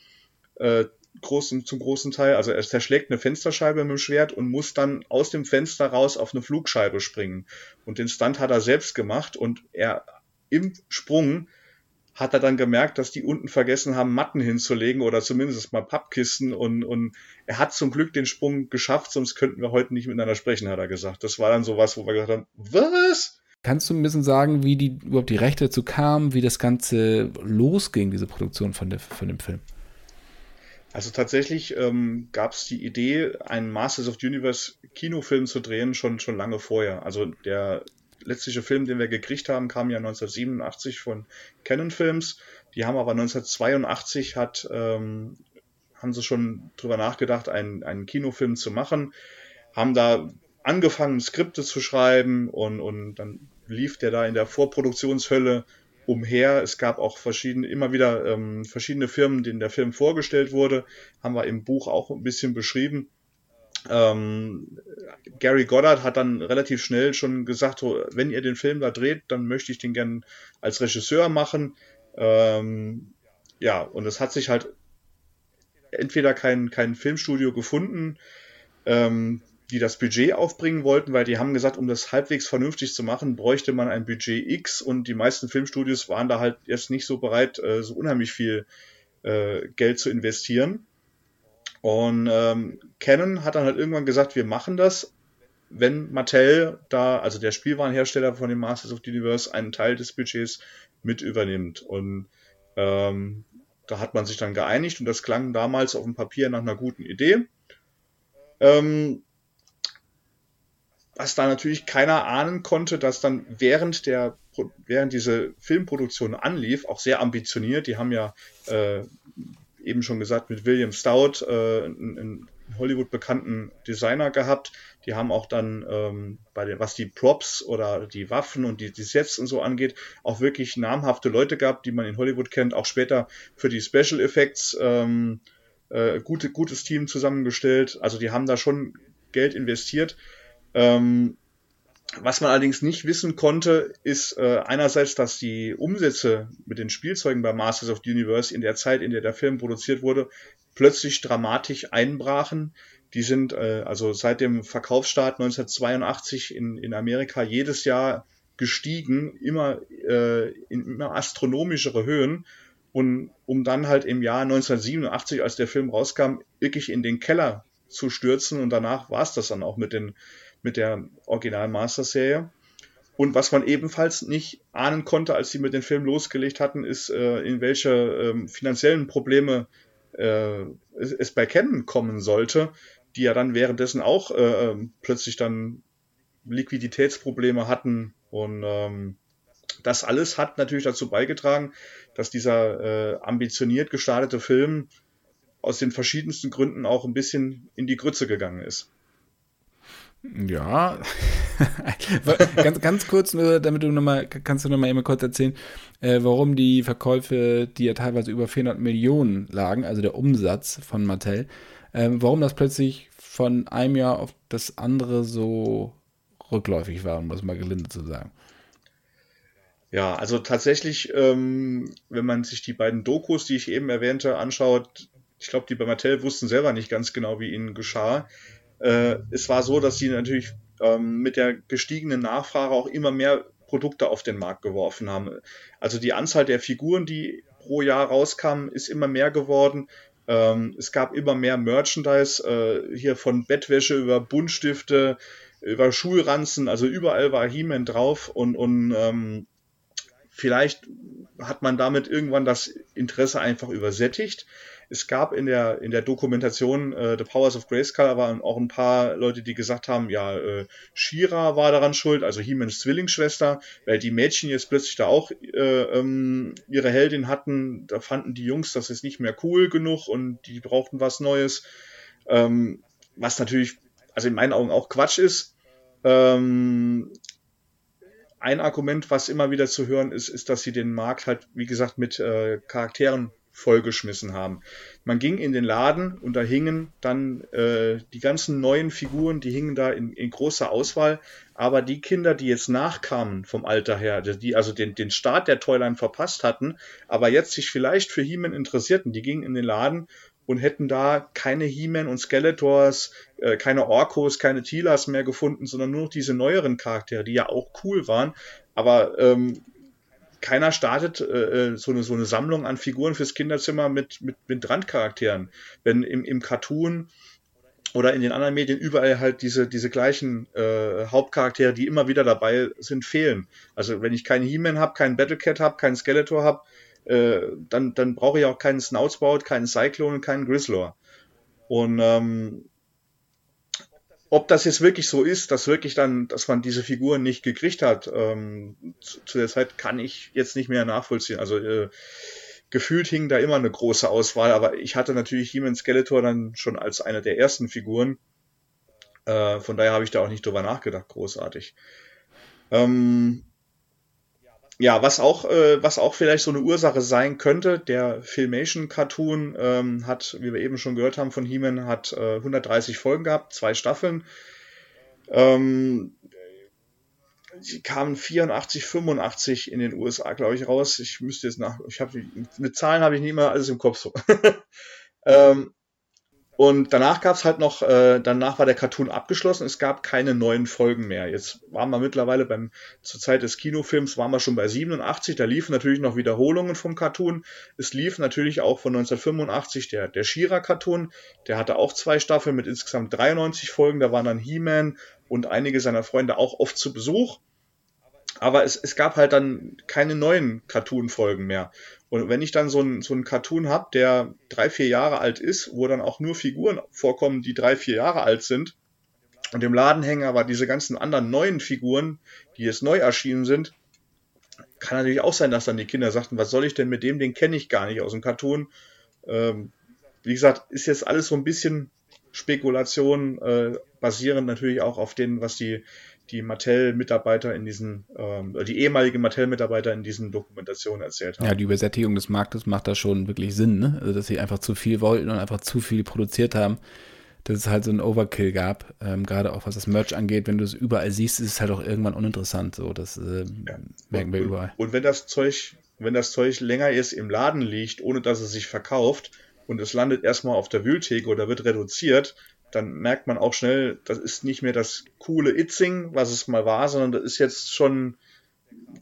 äh, großen, zum großen Teil. Also er zerschlägt eine Fensterscheibe mit dem Schwert und muss dann aus dem Fenster raus auf eine Flugscheibe springen. Und den Stunt hat er selbst gemacht und er im Sprung hat er dann gemerkt, dass die unten vergessen haben, Matten hinzulegen oder zumindest mal Pappkisten und, und er hat zum Glück den Sprung geschafft, sonst könnten wir heute nicht miteinander sprechen, hat er gesagt. Das war dann so was, wo wir gesagt haben, was? Kannst du ein bisschen sagen, wie die überhaupt die Rechte dazu kamen, wie das Ganze losging, diese Produktion von, der, von dem Film? Also tatsächlich ähm, gab es die Idee, einen Masters of the Universe Kinofilm zu drehen, schon, schon lange vorher. Also der letztliche Film, den wir gekriegt haben, kam ja 1987 von Canon Films. Die haben aber 1982 hat, ähm, haben sie schon drüber nachgedacht, einen, einen Kinofilm zu machen, haben da angefangen, Skripte zu schreiben und, und dann lief der da in der Vorproduktionshölle umher. Es gab auch verschiedene, immer wieder ähm, verschiedene Firmen, denen der Film vorgestellt wurde, haben wir im Buch auch ein bisschen beschrieben. Ähm, Gary Goddard hat dann relativ schnell schon gesagt, wenn ihr den Film da dreht, dann möchte ich den gern als Regisseur machen. Ähm, ja, und es hat sich halt entweder kein, kein Filmstudio gefunden, ähm, die das Budget aufbringen wollten, weil die haben gesagt, um das halbwegs vernünftig zu machen, bräuchte man ein Budget X und die meisten Filmstudios waren da halt jetzt nicht so bereit, äh, so unheimlich viel äh, Geld zu investieren. Und ähm, Canon hat dann halt irgendwann gesagt, wir machen das, wenn Mattel da, also der Spielwarenhersteller von dem Masters of the Universe, einen Teil des Budgets mit übernimmt. Und ähm, da hat man sich dann geeinigt und das klang damals auf dem Papier nach einer guten Idee. Ähm, was da natürlich keiner ahnen konnte, dass dann während der während diese Filmproduktion anlief, auch sehr ambitioniert, die haben ja äh, eben schon gesagt, mit William Stout, äh, einen Hollywood bekannten Designer gehabt. Die haben auch dann, ähm, bei den, was die Props oder die Waffen und die, die Sets und so angeht, auch wirklich namhafte Leute gehabt, die man in Hollywood kennt, auch später für die Special Effects ähm, äh, gute, gutes Team zusammengestellt. Also die haben da schon Geld investiert. Ähm, was man allerdings nicht wissen konnte, ist äh, einerseits, dass die Umsätze mit den Spielzeugen bei Masters of the Universe in der Zeit, in der der Film produziert wurde, plötzlich dramatisch einbrachen. Die sind äh, also seit dem Verkaufsstart 1982 in, in Amerika jedes Jahr gestiegen, immer äh, in immer astronomischere Höhen. Und um dann halt im Jahr 1987, als der Film rauskam, wirklich in den Keller zu stürzen. Und danach war es das dann auch mit, den, mit der Original-Master-Serie. Und was man ebenfalls nicht ahnen konnte, als sie mit dem Film losgelegt hatten, ist, äh, in welche äh, finanziellen Probleme äh, es, es, bei Canon kommen sollte, die ja dann währenddessen auch äh, ähm, plötzlich dann Liquiditätsprobleme hatten. Und ähm, das alles hat natürlich dazu beigetragen, dass dieser äh, ambitioniert gestartete Film aus den verschiedensten Gründen auch ein bisschen in die Grütze gegangen ist. Ja, ganz, ganz kurz nur, damit du nochmal, kannst du nochmal eben kurz erzählen, äh, warum die Verkäufe, die ja teilweise über 400 Millionen lagen, also der Umsatz von Mattel, äh, warum das plötzlich von einem Jahr auf das andere so rückläufig war, um das mal gelinde zu sagen. Ja, also tatsächlich, ähm, wenn man sich die beiden Dokus, die ich eben erwähnte, anschaut, ich glaube, die bei Mattel wussten selber nicht ganz genau, wie ihnen geschah. Äh, es war so, dass sie natürlich ähm, mit der gestiegenen Nachfrage auch immer mehr Produkte auf den Markt geworfen haben. Also die Anzahl der Figuren, die pro Jahr rauskamen, ist immer mehr geworden. Ähm, es gab immer mehr Merchandise, äh, hier von Bettwäsche über Buntstifte, über Schulranzen, also überall war He-Man drauf und, und ähm, vielleicht hat man damit irgendwann das Interesse einfach übersättigt es gab in der, in der Dokumentation äh, The Powers of Grayskull waren auch ein paar Leute, die gesagt haben, ja, äh, Shira war daran schuld, also He-Mans Zwillingsschwester, weil die Mädchen jetzt plötzlich da auch äh, ähm, ihre Heldin hatten, da fanden die Jungs, das ist nicht mehr cool genug und die brauchten was Neues. Ähm, was natürlich, also in meinen Augen auch Quatsch ist. Ähm, ein Argument, was immer wieder zu hören ist, ist, dass sie den Markt halt, wie gesagt, mit äh, Charakteren vollgeschmissen haben. Man ging in den Laden und da hingen dann äh, die ganzen neuen Figuren, die hingen da in, in, großer Auswahl. Aber die Kinder, die jetzt nachkamen vom Alter her, die also den, den Start der Toyline verpasst hatten, aber jetzt sich vielleicht für He-Man interessierten, die gingen in den Laden und hätten da keine He-Man und Skeletors, äh, keine Orkos, keine Tilas mehr gefunden, sondern nur noch diese neueren Charaktere, die ja auch cool waren, aber ähm, keiner startet äh, äh, so, eine, so eine Sammlung an Figuren fürs Kinderzimmer mit, mit, mit Randcharakteren. Wenn im, im Cartoon oder in den anderen Medien überall halt diese, diese gleichen äh, Hauptcharaktere, die immer wieder dabei sind, fehlen. Also wenn ich keinen He-Man habe, keinen Battlecat habe, keinen Skeletor habe, äh, dann, dann brauche ich auch keinen Snoutspout, keinen Cyclone keinen Grizzlor. Und ähm, ob das jetzt wirklich so ist, dass wirklich dann, dass man diese Figuren nicht gekriegt hat, ähm, zu, zu, der Zeit kann ich jetzt nicht mehr nachvollziehen. Also äh, gefühlt hing da immer eine große Auswahl, aber ich hatte natürlich He-Man Skeletor dann schon als eine der ersten Figuren. Äh, von daher habe ich da auch nicht drüber nachgedacht, großartig. Ähm, ja, was auch, äh, was auch vielleicht so eine Ursache sein könnte, der Filmation-Cartoon ähm, hat, wie wir eben schon gehört haben von He-Man, hat äh, 130 Folgen gehabt, zwei Staffeln. Ähm, sie kamen 84, 85 in den USA, glaube ich, raus. Ich müsste jetzt nach, ich habe mit Zahlen habe ich nicht immer alles im Kopf so. ähm, und danach gab es halt noch, äh, danach war der Cartoon abgeschlossen, es gab keine neuen Folgen mehr. Jetzt waren wir mittlerweile beim, zur Zeit des Kinofilms waren wir schon bei 87, da liefen natürlich noch Wiederholungen vom Cartoon. Es lief natürlich auch von 1985 der, der Shira-Cartoon, der hatte auch zwei Staffeln mit insgesamt 93 Folgen, da waren dann He-Man und einige seiner Freunde auch oft zu Besuch. Aber es, es gab halt dann keine neuen Cartoon-Folgen mehr. Und wenn ich dann so einen so Cartoon habe, der drei, vier Jahre alt ist, wo dann auch nur Figuren vorkommen, die drei, vier Jahre alt sind, und im Laden hängen aber diese ganzen anderen neuen Figuren, die jetzt neu erschienen sind, kann natürlich auch sein, dass dann die Kinder sagten, was soll ich denn mit dem, den kenne ich gar nicht aus dem Cartoon. Ähm, wie gesagt, ist jetzt alles so ein bisschen Spekulation, äh, basierend natürlich auch auf dem, was die die Mattel-Mitarbeiter in diesen, ähm, die ehemaligen Mattel-Mitarbeiter in diesen Dokumentationen erzählt haben. Ja, die Übersättigung des Marktes macht da schon wirklich Sinn, ne? Also, dass sie einfach zu viel wollten und einfach zu viel produziert haben. Dass es halt so einen Overkill gab, ähm, gerade auch was das Merch angeht. Wenn du es überall siehst, ist es halt auch irgendwann uninteressant. So, das äh, ja. merken wir überall. Und wenn das Zeug, wenn das Zeug länger ist im Laden liegt, ohne dass es sich verkauft, und es landet erstmal auf der Wühltheke oder wird reduziert, dann merkt man auch schnell, das ist nicht mehr das coole Itzing, was es mal war, sondern das ist jetzt schon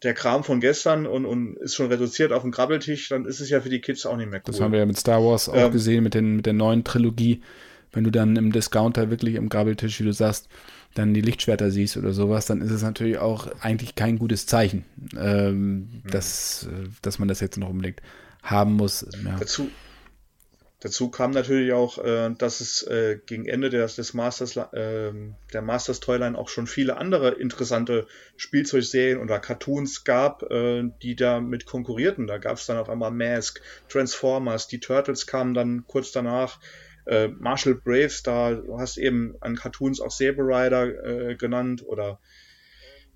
der Kram von gestern und, und ist schon reduziert auf den Grabbeltisch, dann ist es ja für die Kids auch nicht mehr cool. Das haben wir ja mit Star Wars auch ähm, gesehen, mit, den, mit der neuen Trilogie. Wenn du dann im Discounter wirklich im Grabbeltisch, wie du sagst, dann die Lichtschwerter siehst oder sowas, dann ist es natürlich auch eigentlich kein gutes Zeichen, ähm, mhm. dass, äh, dass man das jetzt noch unbedingt haben muss. Ja. Dazu, Dazu kam natürlich auch, äh, dass es äh, gegen Ende des, des Masters, äh, der Masters Toyline auch schon viele andere interessante Spielzeugserien oder Cartoons gab, äh, die da mit konkurrierten. Da gab es dann auf einmal Mask, Transformers, die Turtles kamen dann kurz danach, äh, Marshall Braves, da du hast eben an Cartoons auch Saber Rider äh, genannt oder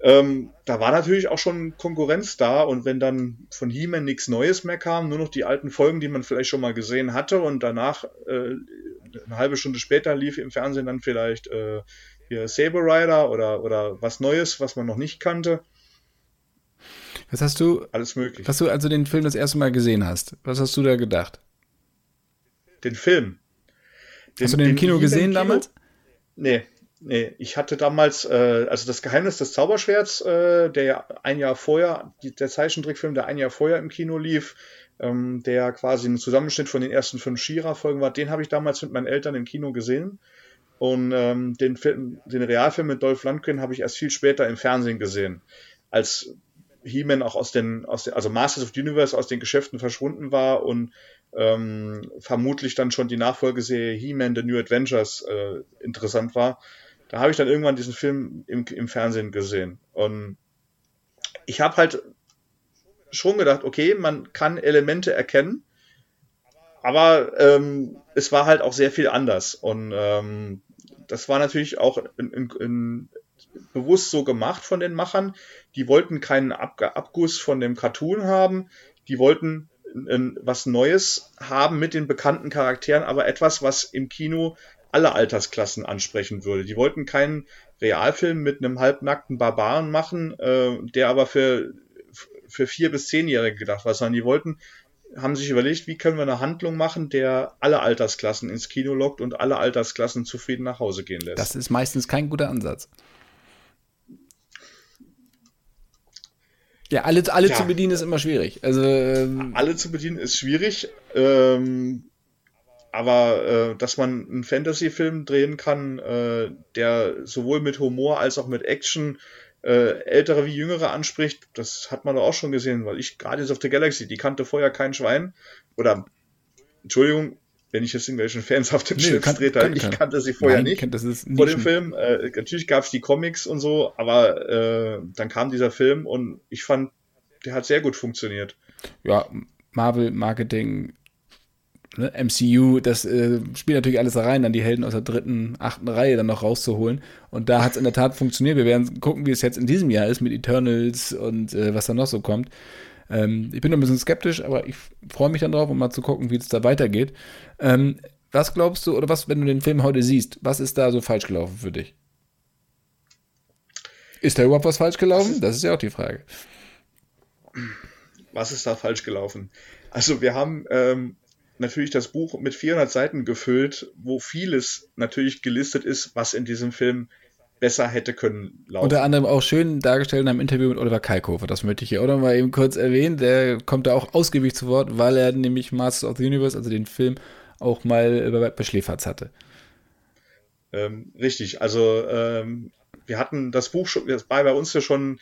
ähm, da war natürlich auch schon Konkurrenz da und wenn dann von He-Man nichts Neues mehr kam, nur noch die alten Folgen, die man vielleicht schon mal gesehen hatte und danach äh, eine halbe Stunde später lief im Fernsehen dann vielleicht äh, hier Saber Rider oder, oder was Neues, was man noch nicht kannte. Was hast du? Alles möglich. Was du also den Film das erste Mal gesehen hast, was hast du da gedacht? Den Film. Den, hast du den, den im Kino gesehen Kino? damals? Nee, Nee, ich hatte damals, äh, also das Geheimnis des Zauberschwerts, äh, der ja ein Jahr vorher, die, der Zeichentrickfilm, der ein Jahr vorher im Kino lief, ähm, der quasi ein Zusammenschnitt von den ersten fünf Shira-Folgen war, den habe ich damals mit meinen Eltern im Kino gesehen. Und ähm, den Film, den Realfilm mit Dolph Lundgren habe ich erst viel später im Fernsehen gesehen, als He-Man auch aus den, aus den, also Masters of the Universe aus den Geschäften verschwunden war und ähm, vermutlich dann schon die Nachfolgeserie He-Man The New Adventures äh, interessant war da habe ich dann irgendwann diesen Film im, im Fernsehen gesehen. Und ich habe halt schon gedacht, okay, man kann Elemente erkennen, aber ähm, es war halt auch sehr viel anders. Und ähm, das war natürlich auch in, in, in bewusst so gemacht von den Machern. Die wollten keinen Ab Abguss von dem Cartoon haben. Die wollten was Neues haben mit den bekannten Charakteren, aber etwas, was im Kino alle Altersklassen ansprechen würde. Die wollten keinen Realfilm mit einem halbnackten Barbaren machen, äh, der aber für, für vier bis zehnjährige gedacht war, sondern die wollten, haben sich überlegt, wie können wir eine Handlung machen, der alle Altersklassen ins Kino lockt und alle Altersklassen zufrieden nach Hause gehen lässt. Das ist meistens kein guter Ansatz. Ja, alle, alle ja. zu bedienen ist immer schwierig. Also ähm, alle zu bedienen ist schwierig. Ähm, aber äh, dass man einen Fantasy-Film drehen kann, äh, der sowohl mit Humor als auch mit Action äh, ältere wie jüngere anspricht, das hat man doch auch schon gesehen, weil ich Guardians of the Galaxy, die kannte vorher kein Schwein. Oder Entschuldigung, wenn ich jetzt irgendwelchen Fans auf den nee, Schlips kann, trete, kann, ich kannte sie vorher Nein, nicht das ist vor dem Film. Äh, natürlich gab es die Comics und so, aber äh, dann kam dieser Film und ich fand, der hat sehr gut funktioniert. Ja, Marvel Marketing ne, MCU, das äh, spielt natürlich alles rein, dann die Helden aus der dritten, achten Reihe dann noch rauszuholen. Und da hat es in der Tat funktioniert. Wir werden gucken, wie es jetzt in diesem Jahr ist mit Eternals und äh, was da noch so kommt. Ähm, ich bin noch ein bisschen skeptisch, aber ich freue mich dann drauf, um mal zu gucken, wie es da weitergeht. Ähm, was glaubst du, oder was, wenn du den Film heute siehst, was ist da so falsch gelaufen für dich? Ist da überhaupt was falsch gelaufen? Das ist ja auch die Frage. Was ist da falsch gelaufen? Also wir haben ähm, natürlich das Buch mit 400 Seiten gefüllt, wo vieles natürlich gelistet ist, was in diesem Film besser hätte können laufen. Unter anderem auch schön dargestellt in einem Interview mit Oliver Kalkofer, das möchte ich hier auch noch mal eben kurz erwähnen. Der kommt da auch ausgiebig zu Wort, weil er nämlich Masters of the Universe, also den Film, auch mal bei, bei Schläferz hatte. Ähm, richtig, also ähm, wir hatten das Buch schon, das war bei uns ja schon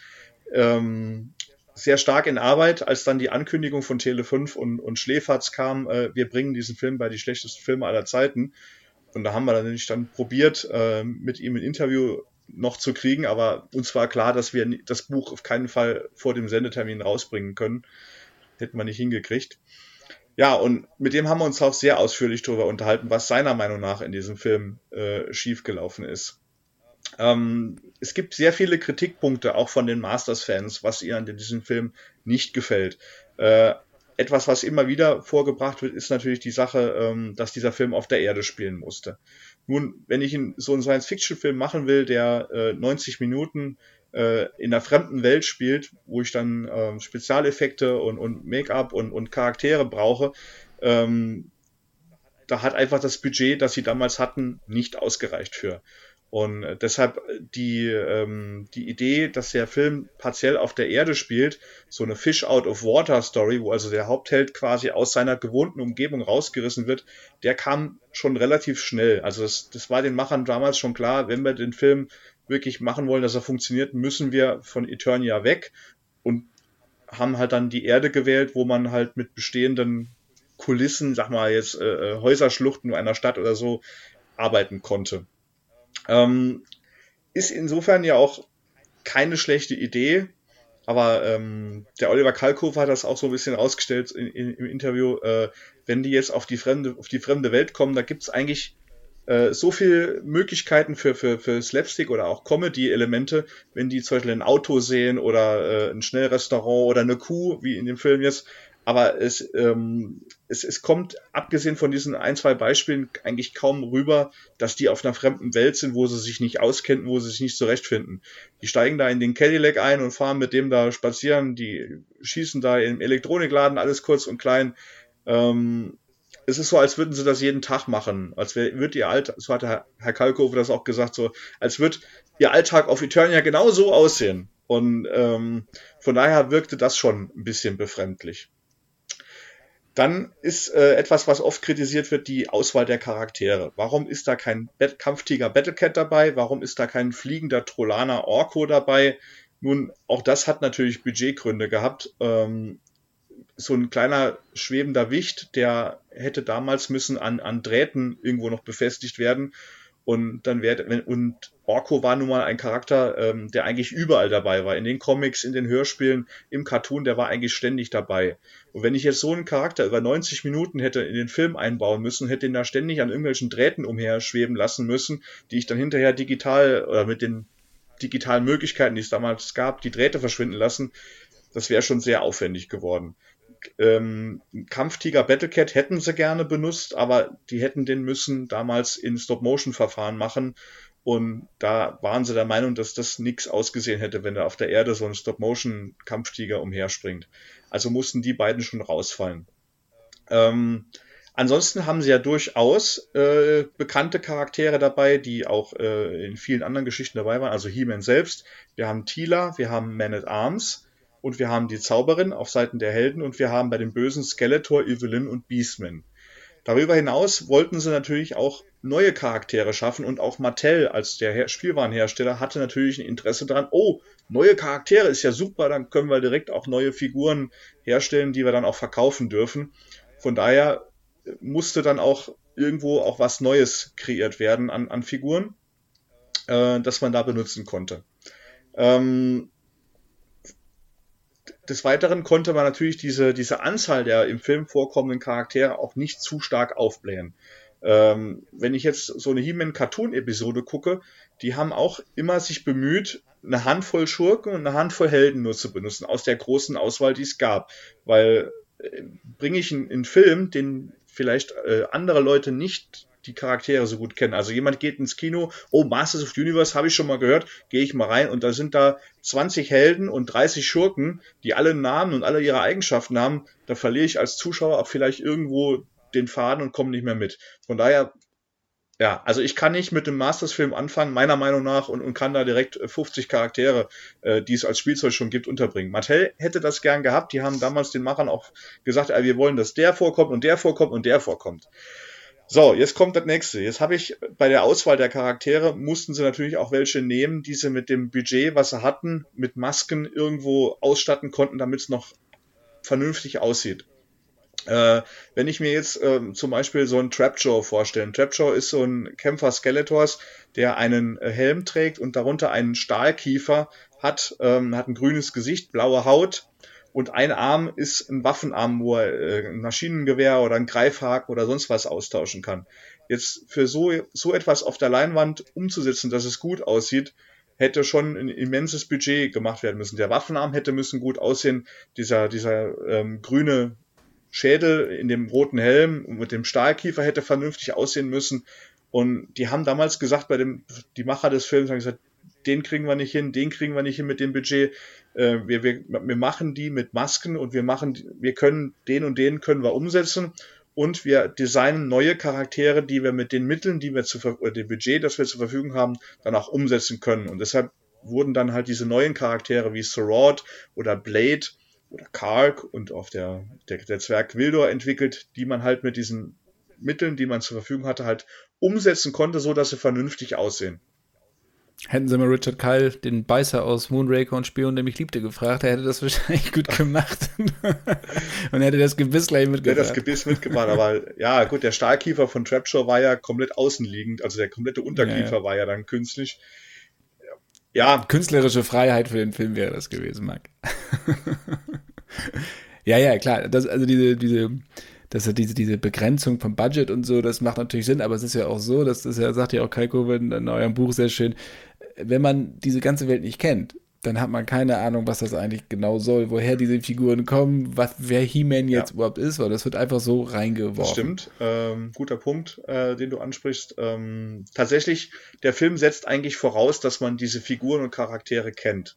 ähm, sehr stark in Arbeit, als dann die Ankündigung von Tele5 und, und Schläferz kam, äh, wir bringen diesen Film bei die schlechtesten Filme aller Zeiten. Und da haben wir dann nämlich dann probiert, äh, mit ihm ein Interview noch zu kriegen, aber uns war klar, dass wir das Buch auf keinen Fall vor dem Sendetermin rausbringen können. Hätten wir nicht hingekriegt. Ja, und mit dem haben wir uns auch sehr ausführlich darüber unterhalten, was seiner Meinung nach in diesem Film äh, schiefgelaufen ist. Ähm, es gibt sehr viele Kritikpunkte auch von den Masters-Fans, was ihnen in diesem Film nicht gefällt. Äh, etwas, was immer wieder vorgebracht wird, ist natürlich die Sache, ähm, dass dieser Film auf der Erde spielen musste. Nun, wenn ich so einen Science-Fiction-Film machen will, der äh, 90 Minuten äh, in einer fremden Welt spielt, wo ich dann äh, Spezialeffekte und, und Make-up und, und Charaktere brauche, ähm, da hat einfach das Budget, das sie damals hatten, nicht ausgereicht für. Und äh, deshalb die, ähm, die Idee, dass der Film partiell auf der Erde spielt, so eine Fish out of Water Story, wo also der Hauptheld quasi aus seiner gewohnten Umgebung rausgerissen wird, der kam schon relativ schnell. Also das, das war den Machern damals schon klar, wenn wir den Film wirklich machen wollen, dass er funktioniert, müssen wir von Eternia weg und haben halt dann die Erde gewählt, wo man halt mit bestehenden Kulissen, sag mal jetzt äh, äh Häuserschluchten einer Stadt oder so, arbeiten konnte. Ähm, ist insofern ja auch keine schlechte Idee, aber ähm, der Oliver Kalkofer hat das auch so ein bisschen rausgestellt in, in, im Interview. Äh, wenn die jetzt auf die fremde, auf die fremde Welt kommen, da gibt es eigentlich äh, so viele Möglichkeiten für, für, für Slapstick oder auch Comedy-Elemente, wenn die zum Beispiel ein Auto sehen oder äh, ein Schnellrestaurant oder eine Kuh, wie in dem Film jetzt, aber es, ähm, es, es kommt, abgesehen von diesen ein, zwei Beispielen, eigentlich kaum rüber, dass die auf einer fremden Welt sind, wo sie sich nicht auskennen, wo sie sich nicht zurechtfinden. Die steigen da in den Cadillac ein und fahren mit dem da spazieren, die schießen da im Elektronikladen alles kurz und klein. Ähm, es ist so, als würden sie das jeden Tag machen. Als wär, wird ihr Alltag, so hat Herr, Herr Kalkofe das auch gesagt, so, als wird ihr Alltag auf Eternia genau so aussehen. Und ähm, von daher wirkte das schon ein bisschen befremdlich. Dann ist äh, etwas, was oft kritisiert wird, die Auswahl der Charaktere. Warum ist da kein Bet Kampftiger Battlecat dabei? Warum ist da kein fliegender Trolaner Orko dabei? Nun, auch das hat natürlich Budgetgründe gehabt. Ähm, so ein kleiner schwebender Wicht, der hätte damals müssen an, an Drähten irgendwo noch befestigt werden. Und dann wäre, wenn, und Orko war nun mal ein Charakter, ähm, der eigentlich überall dabei war. In den Comics, in den Hörspielen, im Cartoon, der war eigentlich ständig dabei. Und wenn ich jetzt so einen Charakter über 90 Minuten hätte in den Film einbauen müssen, hätte ihn da ständig an irgendwelchen Drähten umher schweben lassen, die ich dann hinterher digital oder mit den digitalen Möglichkeiten, die es damals gab, die Drähte verschwinden lassen, das wäre schon sehr aufwendig geworden ähm, Kampftiger Battlecat hätten sie gerne benutzt, aber die hätten den müssen damals in Stop-Motion-Verfahren machen. Und da waren sie der Meinung, dass das nichts ausgesehen hätte, wenn da auf der Erde so ein Stop-Motion-Kampftiger umherspringt. Also mussten die beiden schon rausfallen. Ähm, ansonsten haben sie ja durchaus äh, bekannte Charaktere dabei, die auch äh, in vielen anderen Geschichten dabei waren. Also He-Man selbst. Wir haben Tila, wir haben Man at Arms und wir haben die Zauberin auf Seiten der Helden und wir haben bei den Bösen Skeletor, Evelyn und Beastman. Darüber hinaus wollten sie natürlich auch neue Charaktere schaffen und auch Mattel als der Spielwarenhersteller hatte natürlich ein Interesse daran, oh, neue Charaktere ist ja super, dann können wir direkt auch neue Figuren herstellen, die wir dann auch verkaufen dürfen. Von daher musste dann auch irgendwo auch was Neues kreiert werden an, an Figuren, äh, das man da benutzen konnte. Ähm, des Weiteren konnte man natürlich diese, diese Anzahl der im Film vorkommenden Charaktere auch nicht zu stark aufblähen. Ähm, wenn ich jetzt so eine He-Man-Cartoon-Episode gucke, die haben auch immer sich bemüht, eine Handvoll Schurken und eine Handvoll Helden nur zu benutzen, aus der großen Auswahl, die es gab. Weil äh, bringe ich einen, Film, den vielleicht äh, andere Leute nicht die Charaktere so gut kennen. Also jemand geht ins Kino, oh, Masters of the Universe habe ich schon mal gehört, gehe ich mal rein und da sind da 20 Helden und 30 Schurken, die alle Namen und alle ihre Eigenschaften haben. Da verliere ich als Zuschauer auch vielleicht irgendwo den Faden und komme nicht mehr mit. Von daher ja, also ich kann nicht mit dem Masters-Film anfangen, meiner Meinung nach, und, und kann da direkt 50 Charaktere, äh, die es als Spielzeug schon gibt, unterbringen. Mattel hätte das gern gehabt. Die haben damals den Machern auch gesagt, ey, wir wollen, dass der vorkommt und der vorkommt und der vorkommt. So, jetzt kommt das nächste. Jetzt habe ich bei der Auswahl der Charaktere mussten sie natürlich auch welche nehmen, die sie mit dem Budget, was sie hatten, mit Masken irgendwo ausstatten konnten, damit es noch vernünftig aussieht. Äh, wenn ich mir jetzt äh, zum Beispiel so einen Trapjaw vorstelle. Trapjaw ist so ein Kämpfer Skeletors, der einen äh, Helm trägt und darunter einen Stahlkiefer hat, ähm, hat ein grünes Gesicht, blaue Haut, und ein Arm ist ein Waffenarm, wo er äh, ein Maschinengewehr oder ein Greifhaken oder sonst was austauschen kann. Jetzt für so, so etwas auf der Leinwand umzusetzen, dass es gut aussieht, hätte schon ein immenses Budget gemacht werden müssen. Der Waffenarm hätte müssen gut aussehen, dieser, dieser ähm, grüne Schädel in dem roten Helm mit dem Stahlkiefer hätte vernünftig aussehen müssen. Und die haben damals gesagt, bei dem, die Macher des Films haben gesagt, den kriegen wir nicht hin, den kriegen wir nicht hin mit dem Budget. Äh, wir, wir, wir machen die mit Masken und wir machen, wir können den und den können wir umsetzen. und wir designen neue Charaktere, die wir mit den Mitteln, die wir zu oder dem Budget, das wir zur Verfügung haben, dann auch umsetzen können. Und deshalb wurden dann halt diese neuen Charaktere wie Sorod oder Blade oder Kark und auch der, der, der Zwerg Wildor entwickelt, die man halt mit diesen Mitteln, die man zur Verfügung hatte, halt umsetzen konnte, so dass sie vernünftig aussehen. Hätten sie mal Richard Kyle, den Beißer aus Moonraker und Spion, der mich liebte, gefragt, er hätte das wahrscheinlich gut gemacht. und hätte das Gebiss gleich mitgebracht. Er hätte das Gebiss mitgebracht, aber ja, gut, der Stahlkiefer von Trapshaw war ja komplett außenliegend, also der komplette Unterkiefer ja, ja. war ja dann künstlich. Ja. Künstlerische Freiheit für den Film wäre das gewesen, Marc. ja, ja, klar. Das, also diese, diese, dass er diese, diese Begrenzung vom Budget und so, das macht natürlich Sinn, aber es ist ja auch so, das ist ja, sagt ja auch Kai Koven in eurem Buch sehr schön, wenn man diese ganze Welt nicht kennt, dann hat man keine Ahnung, was das eigentlich genau soll, woher diese Figuren kommen, was, wer He-Man jetzt ja. überhaupt ist, weil das wird einfach so reingeworfen. Das stimmt, ähm, guter Punkt, äh, den du ansprichst. Ähm, tatsächlich, der Film setzt eigentlich voraus, dass man diese Figuren und Charaktere kennt.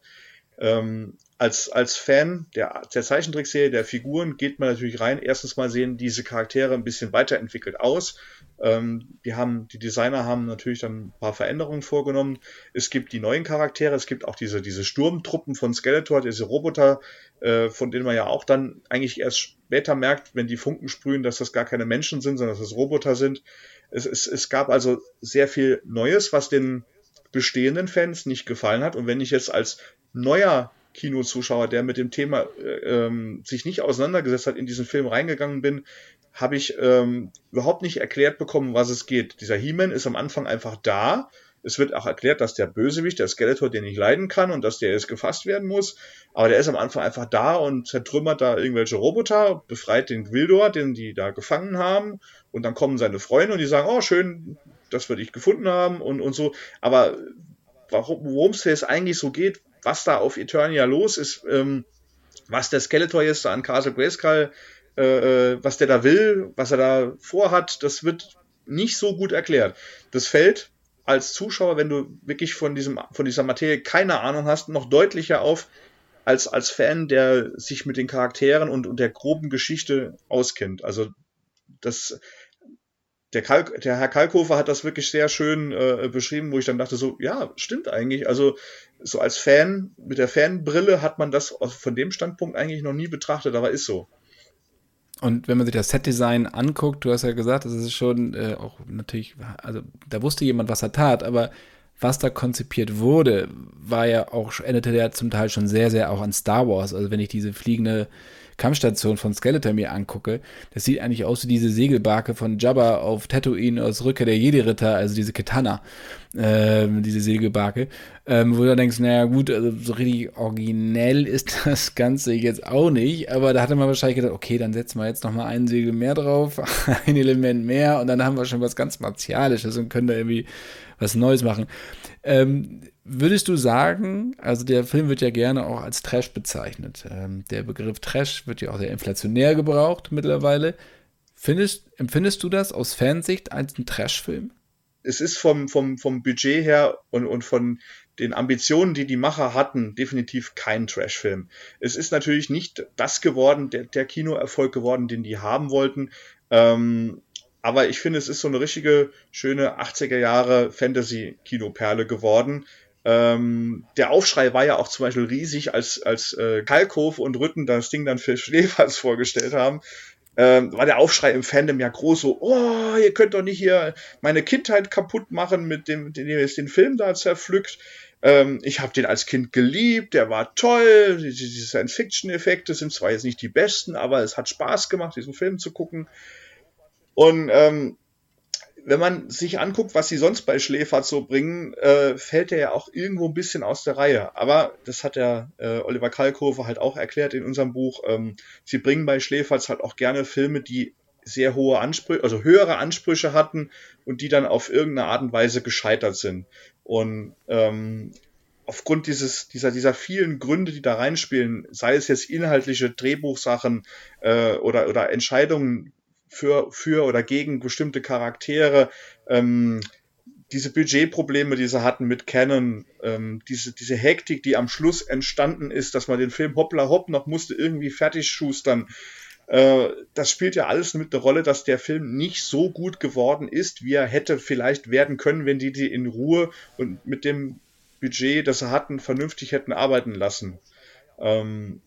Ähm, als, als Fan der, der Zeichentrickserie, der Figuren, geht man natürlich rein. Erstens mal sehen diese Charaktere ein bisschen weiterentwickelt aus. Ähm, die haben, die Designer haben natürlich dann ein paar Veränderungen vorgenommen. Es gibt die neuen Charaktere, es gibt auch diese, diese Sturmtruppen von Skeletor, diese Roboter, äh, von denen man ja auch dann eigentlich erst später merkt, wenn die Funken sprühen, dass das gar keine Menschen sind, sondern dass das Roboter sind. Es, es, es gab also sehr viel Neues, was den bestehenden Fans nicht gefallen hat. Und wenn ich jetzt als neuer Kinozuschauer, der mit dem Thema äh, ähm, sich nicht auseinandergesetzt hat, in diesen Film reingegangen bin, habe ich ähm, überhaupt nicht erklärt bekommen, was es geht. Dieser He-Man ist am Anfang einfach da. Es wird auch erklärt, dass der Bösewicht, der Skeletor, den nicht leiden kann und dass der jetzt gefasst werden muss. Aber der ist am Anfang einfach da und zertrümmert da irgendwelche Roboter, befreit den Gwildor, den die da gefangen haben. Und dann kommen seine Freunde und die sagen, oh, schön, dass wir dich gefunden haben und, und so. Aber worum es jetzt eigentlich so geht, was da auf Eternia los ist, ähm, was der Skeletor jetzt da an Castle Grayskull, äh, äh, was der da will, was er da vorhat, das wird nicht so gut erklärt. Das fällt als Zuschauer, wenn du wirklich von diesem, von dieser Materie keine Ahnung hast, noch deutlicher auf, als als Fan, der sich mit den Charakteren und, und der groben Geschichte auskennt. Also das der, Kalk, der Herr Kalkofer hat das wirklich sehr schön äh, beschrieben, wo ich dann dachte, so, ja, stimmt eigentlich. Also so als Fan, mit der Fanbrille hat man das von dem Standpunkt eigentlich noch nie betrachtet, aber ist so. Und wenn man sich das Setdesign anguckt, du hast ja gesagt, das ist schon äh, auch natürlich, also da wusste jemand, was er tat, aber was da konzipiert wurde, war ja auch, endete ja zum Teil schon sehr, sehr auch an Star Wars. Also wenn ich diese fliegende Kampfstation von Skeletor mir angucke, das sieht eigentlich aus wie diese Segelbarke von Jabba auf Tatooine aus Rückkehr der Jedi-Ritter, also diese Katana, ähm, diese Segelbarke, ähm, wo du denkst, naja gut, also so richtig originell ist das Ganze jetzt auch nicht, aber da hatte man wahrscheinlich gedacht, okay, dann setzen wir jetzt nochmal ein Segel mehr drauf, ein Element mehr und dann haben wir schon was ganz Martialisches und können da irgendwie was Neues machen. Ähm, Würdest du sagen, also der Film wird ja gerne auch als Trash bezeichnet. Ähm, der Begriff Trash wird ja auch sehr inflationär gebraucht mittlerweile. Findest, empfindest du das aus Fansicht als ein Trash-Film? Es ist vom, vom, vom Budget her und, und von den Ambitionen, die die Macher hatten, definitiv kein Trash-Film. Es ist natürlich nicht das geworden, der, der Kinoerfolg geworden, den die haben wollten. Ähm, aber ich finde, es ist so eine richtige, schöne 80er Jahre Fantasy-Kinoperle geworden ähm, der Aufschrei war ja auch zum Beispiel riesig, als, als äh, Kalkhof und Rütten das Ding dann für Schneefalls vorgestellt haben. Ähm, war der Aufschrei im Fandom ja groß, so, oh, ihr könnt doch nicht hier meine Kindheit kaputt machen, mit dem, dem ihr jetzt den Film da zerpflückt. Ähm, ich habe den als Kind geliebt, der war toll, diese Science-Fiction-Effekte sind zwar jetzt nicht die besten, aber es hat Spaß gemacht, diesen Film zu gucken. Und ähm, wenn man sich anguckt, was sie sonst bei Schläfert so bringen, äh, fällt er ja auch irgendwo ein bisschen aus der Reihe. Aber das hat der äh, Oliver Kalkofe halt auch erklärt in unserem Buch. Ähm, sie bringen bei Schläferz halt auch gerne Filme, die sehr hohe Ansprüche, also höhere Ansprüche hatten und die dann auf irgendeine Art und Weise gescheitert sind. Und ähm, aufgrund dieses, dieser, dieser vielen Gründe, die da reinspielen, sei es jetzt inhaltliche Drehbuchsachen äh, oder, oder Entscheidungen, für, für oder gegen bestimmte Charaktere, ähm, diese Budgetprobleme, die sie hatten mit Canon, ähm, diese, diese Hektik, die am Schluss entstanden ist, dass man den Film hoppla hopp noch musste irgendwie fertig schustern. äh, das spielt ja alles mit der Rolle, dass der Film nicht so gut geworden ist, wie er hätte vielleicht werden können, wenn die die in Ruhe und mit dem Budget, das sie hatten, vernünftig hätten arbeiten lassen. Ähm,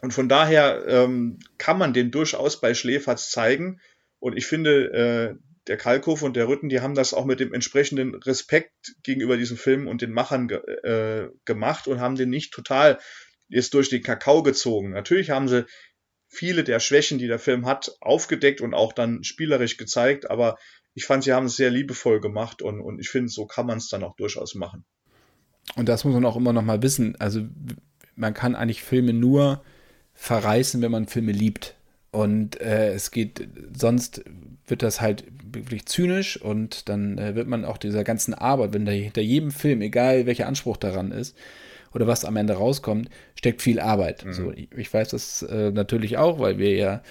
und von daher ähm, kann man den durchaus bei Schläferz zeigen. Und ich finde, äh, der Kalkow und der Rütten, die haben das auch mit dem entsprechenden Respekt gegenüber diesem Film und den Machern ge äh, gemacht und haben den nicht total jetzt durch den Kakao gezogen. Natürlich haben sie viele der Schwächen, die der Film hat, aufgedeckt und auch dann spielerisch gezeigt, aber ich fand, sie haben es sehr liebevoll gemacht und, und ich finde, so kann man es dann auch durchaus machen. Und das muss man auch immer noch mal wissen. Also man kann eigentlich Filme nur verreißen, wenn man Filme liebt. Und äh, es geht, sonst wird das halt wirklich zynisch und dann äh, wird man auch dieser ganzen Arbeit, wenn da hinter jedem Film, egal welcher Anspruch daran ist, oder was am Ende rauskommt, steckt viel Arbeit. Mhm. So, ich, weiß das äh, natürlich auch, weil wir ja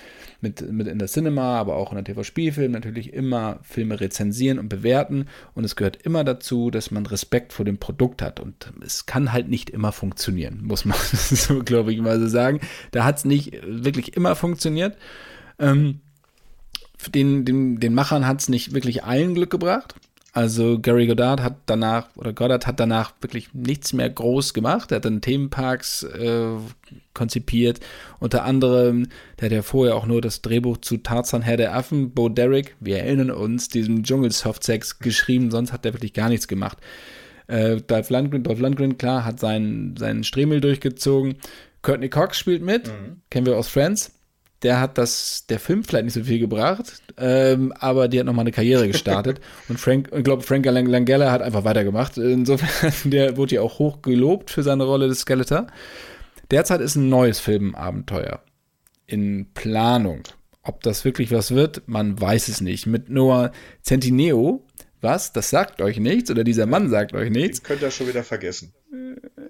mit, mit in der Cinema, aber auch in der TV-Spielfilm natürlich immer Filme rezensieren und bewerten. Und es gehört immer dazu, dass man Respekt vor dem Produkt hat. Und es kann halt nicht immer funktionieren, muss man so, glaube ich, mal so sagen. Da hat es nicht wirklich immer funktioniert. Ähm, den, den, den Machern hat es nicht wirklich allen Glück gebracht. Also Gary Goddard hat danach, oder Goddard hat danach wirklich nichts mehr groß gemacht. Er hat dann Themenparks äh, konzipiert. Unter anderem, der hat ja vorher auch nur das Drehbuch zu Tarzan Herr der Affen, Bo Derrick, wir erinnern uns, diesem Dschungel-Softsex geschrieben, sonst hat er wirklich gar nichts gemacht. Äh, Dolph, Lundgren, Dolph Lundgren, klar, hat seinen, seinen Stremel durchgezogen. Courtney Cox spielt mit, mhm. kennen wir aus Friends der hat das, der Film vielleicht nicht so viel gebracht, ähm, aber die hat nochmal eine Karriere gestartet. und Frank, ich glaube, Frank Langella hat einfach weitergemacht. Insofern, der wurde ja auch hoch gelobt für seine Rolle des Skeletor. Derzeit ist ein neues Filmabenteuer in Planung. Ob das wirklich was wird, man weiß es nicht. Mit Noah Centineo, was? Das sagt euch nichts? Oder dieser Mann sagt euch nichts? Den könnt ihr schon wieder vergessen.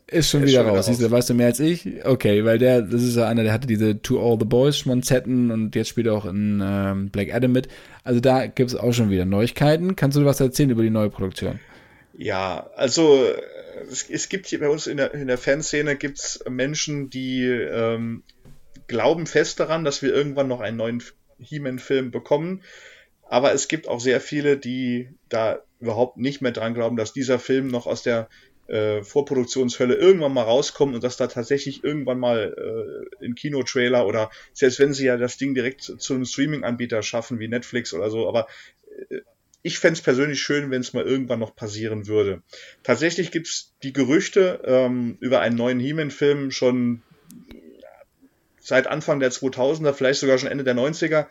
Ist schon ist wieder schon raus. Siehst du, weißt du mehr als ich? Okay, weil der, das ist ja einer, der hatte diese To All the Boys Schmonzetten und jetzt spielt er auch in ähm, Black Adam mit. Also da gibt es auch schon wieder Neuigkeiten. Kannst du was erzählen über die neue Produktion? Ja, also es, es gibt hier bei uns in der, in der Fanszene gibt's Menschen, die ähm, glauben fest daran, dass wir irgendwann noch einen neuen He-Man-Film bekommen. Aber es gibt auch sehr viele, die da überhaupt nicht mehr dran glauben, dass dieser Film noch aus der äh, Vorproduktionshölle irgendwann mal rauskommt und dass da tatsächlich irgendwann mal äh, in Kinotrailer oder selbst wenn sie ja das Ding direkt zu einem Streaming-Anbieter schaffen wie Netflix oder so, aber äh, ich fände es persönlich schön, wenn es mal irgendwann noch passieren würde. Tatsächlich gibt es die Gerüchte ähm, über einen neuen He-Man-Film schon seit Anfang der 2000er, vielleicht sogar schon Ende der 90er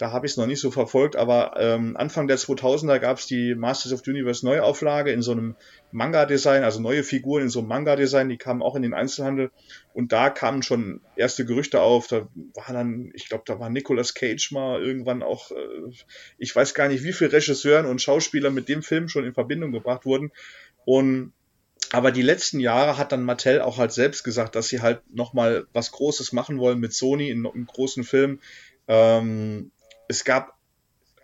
da habe ich es noch nicht so verfolgt, aber ähm, Anfang der 2000er gab es die Masters of the Universe Neuauflage in so einem Manga-Design, also neue Figuren in so einem Manga-Design, die kamen auch in den Einzelhandel und da kamen schon erste Gerüchte auf, da war dann, ich glaube, da war Nicolas Cage mal irgendwann auch, äh, ich weiß gar nicht, wie viele Regisseuren und Schauspieler mit dem Film schon in Verbindung gebracht wurden und aber die letzten Jahre hat dann Mattel auch halt selbst gesagt, dass sie halt nochmal was Großes machen wollen mit Sony in einem großen Film. Ähm, es gab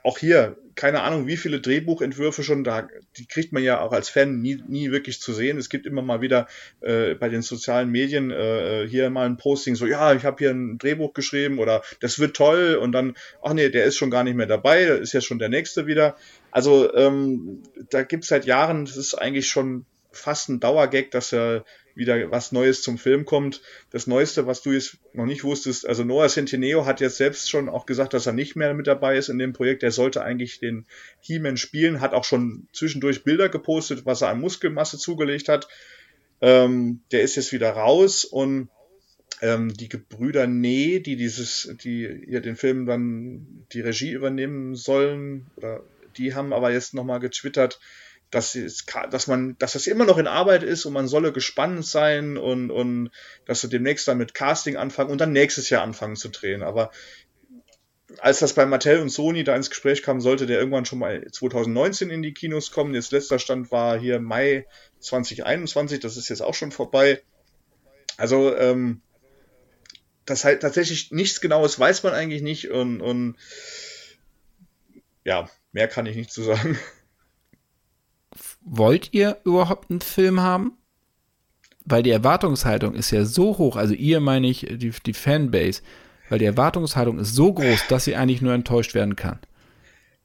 auch hier, keine Ahnung, wie viele Drehbuchentwürfe schon da, die kriegt man ja auch als Fan nie, nie wirklich zu sehen. Es gibt immer mal wieder äh, bei den sozialen Medien äh, hier mal ein Posting, so, ja, ich habe hier ein Drehbuch geschrieben oder das wird toll und dann, ach nee, der ist schon gar nicht mehr dabei, ist ja schon der nächste wieder. Also ähm, da gibt's seit Jahren, das ist eigentlich schon fast ein Dauergag, dass er wieder was Neues zum Film kommt. Das Neueste, was du jetzt noch nicht wusstest, also Noah Centineo hat jetzt selbst schon auch gesagt, dass er nicht mehr mit dabei ist in dem Projekt. Er sollte eigentlich den He-Man spielen, hat auch schon zwischendurch Bilder gepostet, was er an Muskelmasse zugelegt hat. Ähm, der ist jetzt wieder raus und ähm, die Gebrüder Nee, die dieses, die hier den Film dann die Regie übernehmen sollen, oder die haben aber jetzt nochmal getwittert, dass, es, dass man, dass das immer noch in Arbeit ist und man solle gespannt sein und, und dass sie demnächst dann mit Casting anfangen und dann nächstes Jahr anfangen zu drehen. Aber als das bei Mattel und Sony da ins Gespräch kam, sollte der irgendwann schon mal 2019 in die Kinos kommen. Jetzt letzter Stand war hier Mai 2021, das ist jetzt auch schon vorbei. Also, ähm, das halt tatsächlich nichts Genaues weiß man eigentlich nicht und, und ja, mehr kann ich nicht zu sagen. Wollt ihr überhaupt einen Film haben? Weil die Erwartungshaltung ist ja so hoch, also ihr meine ich, die, die Fanbase, Weil die Erwartungshaltung ist so groß, dass sie eigentlich nur enttäuscht werden kann.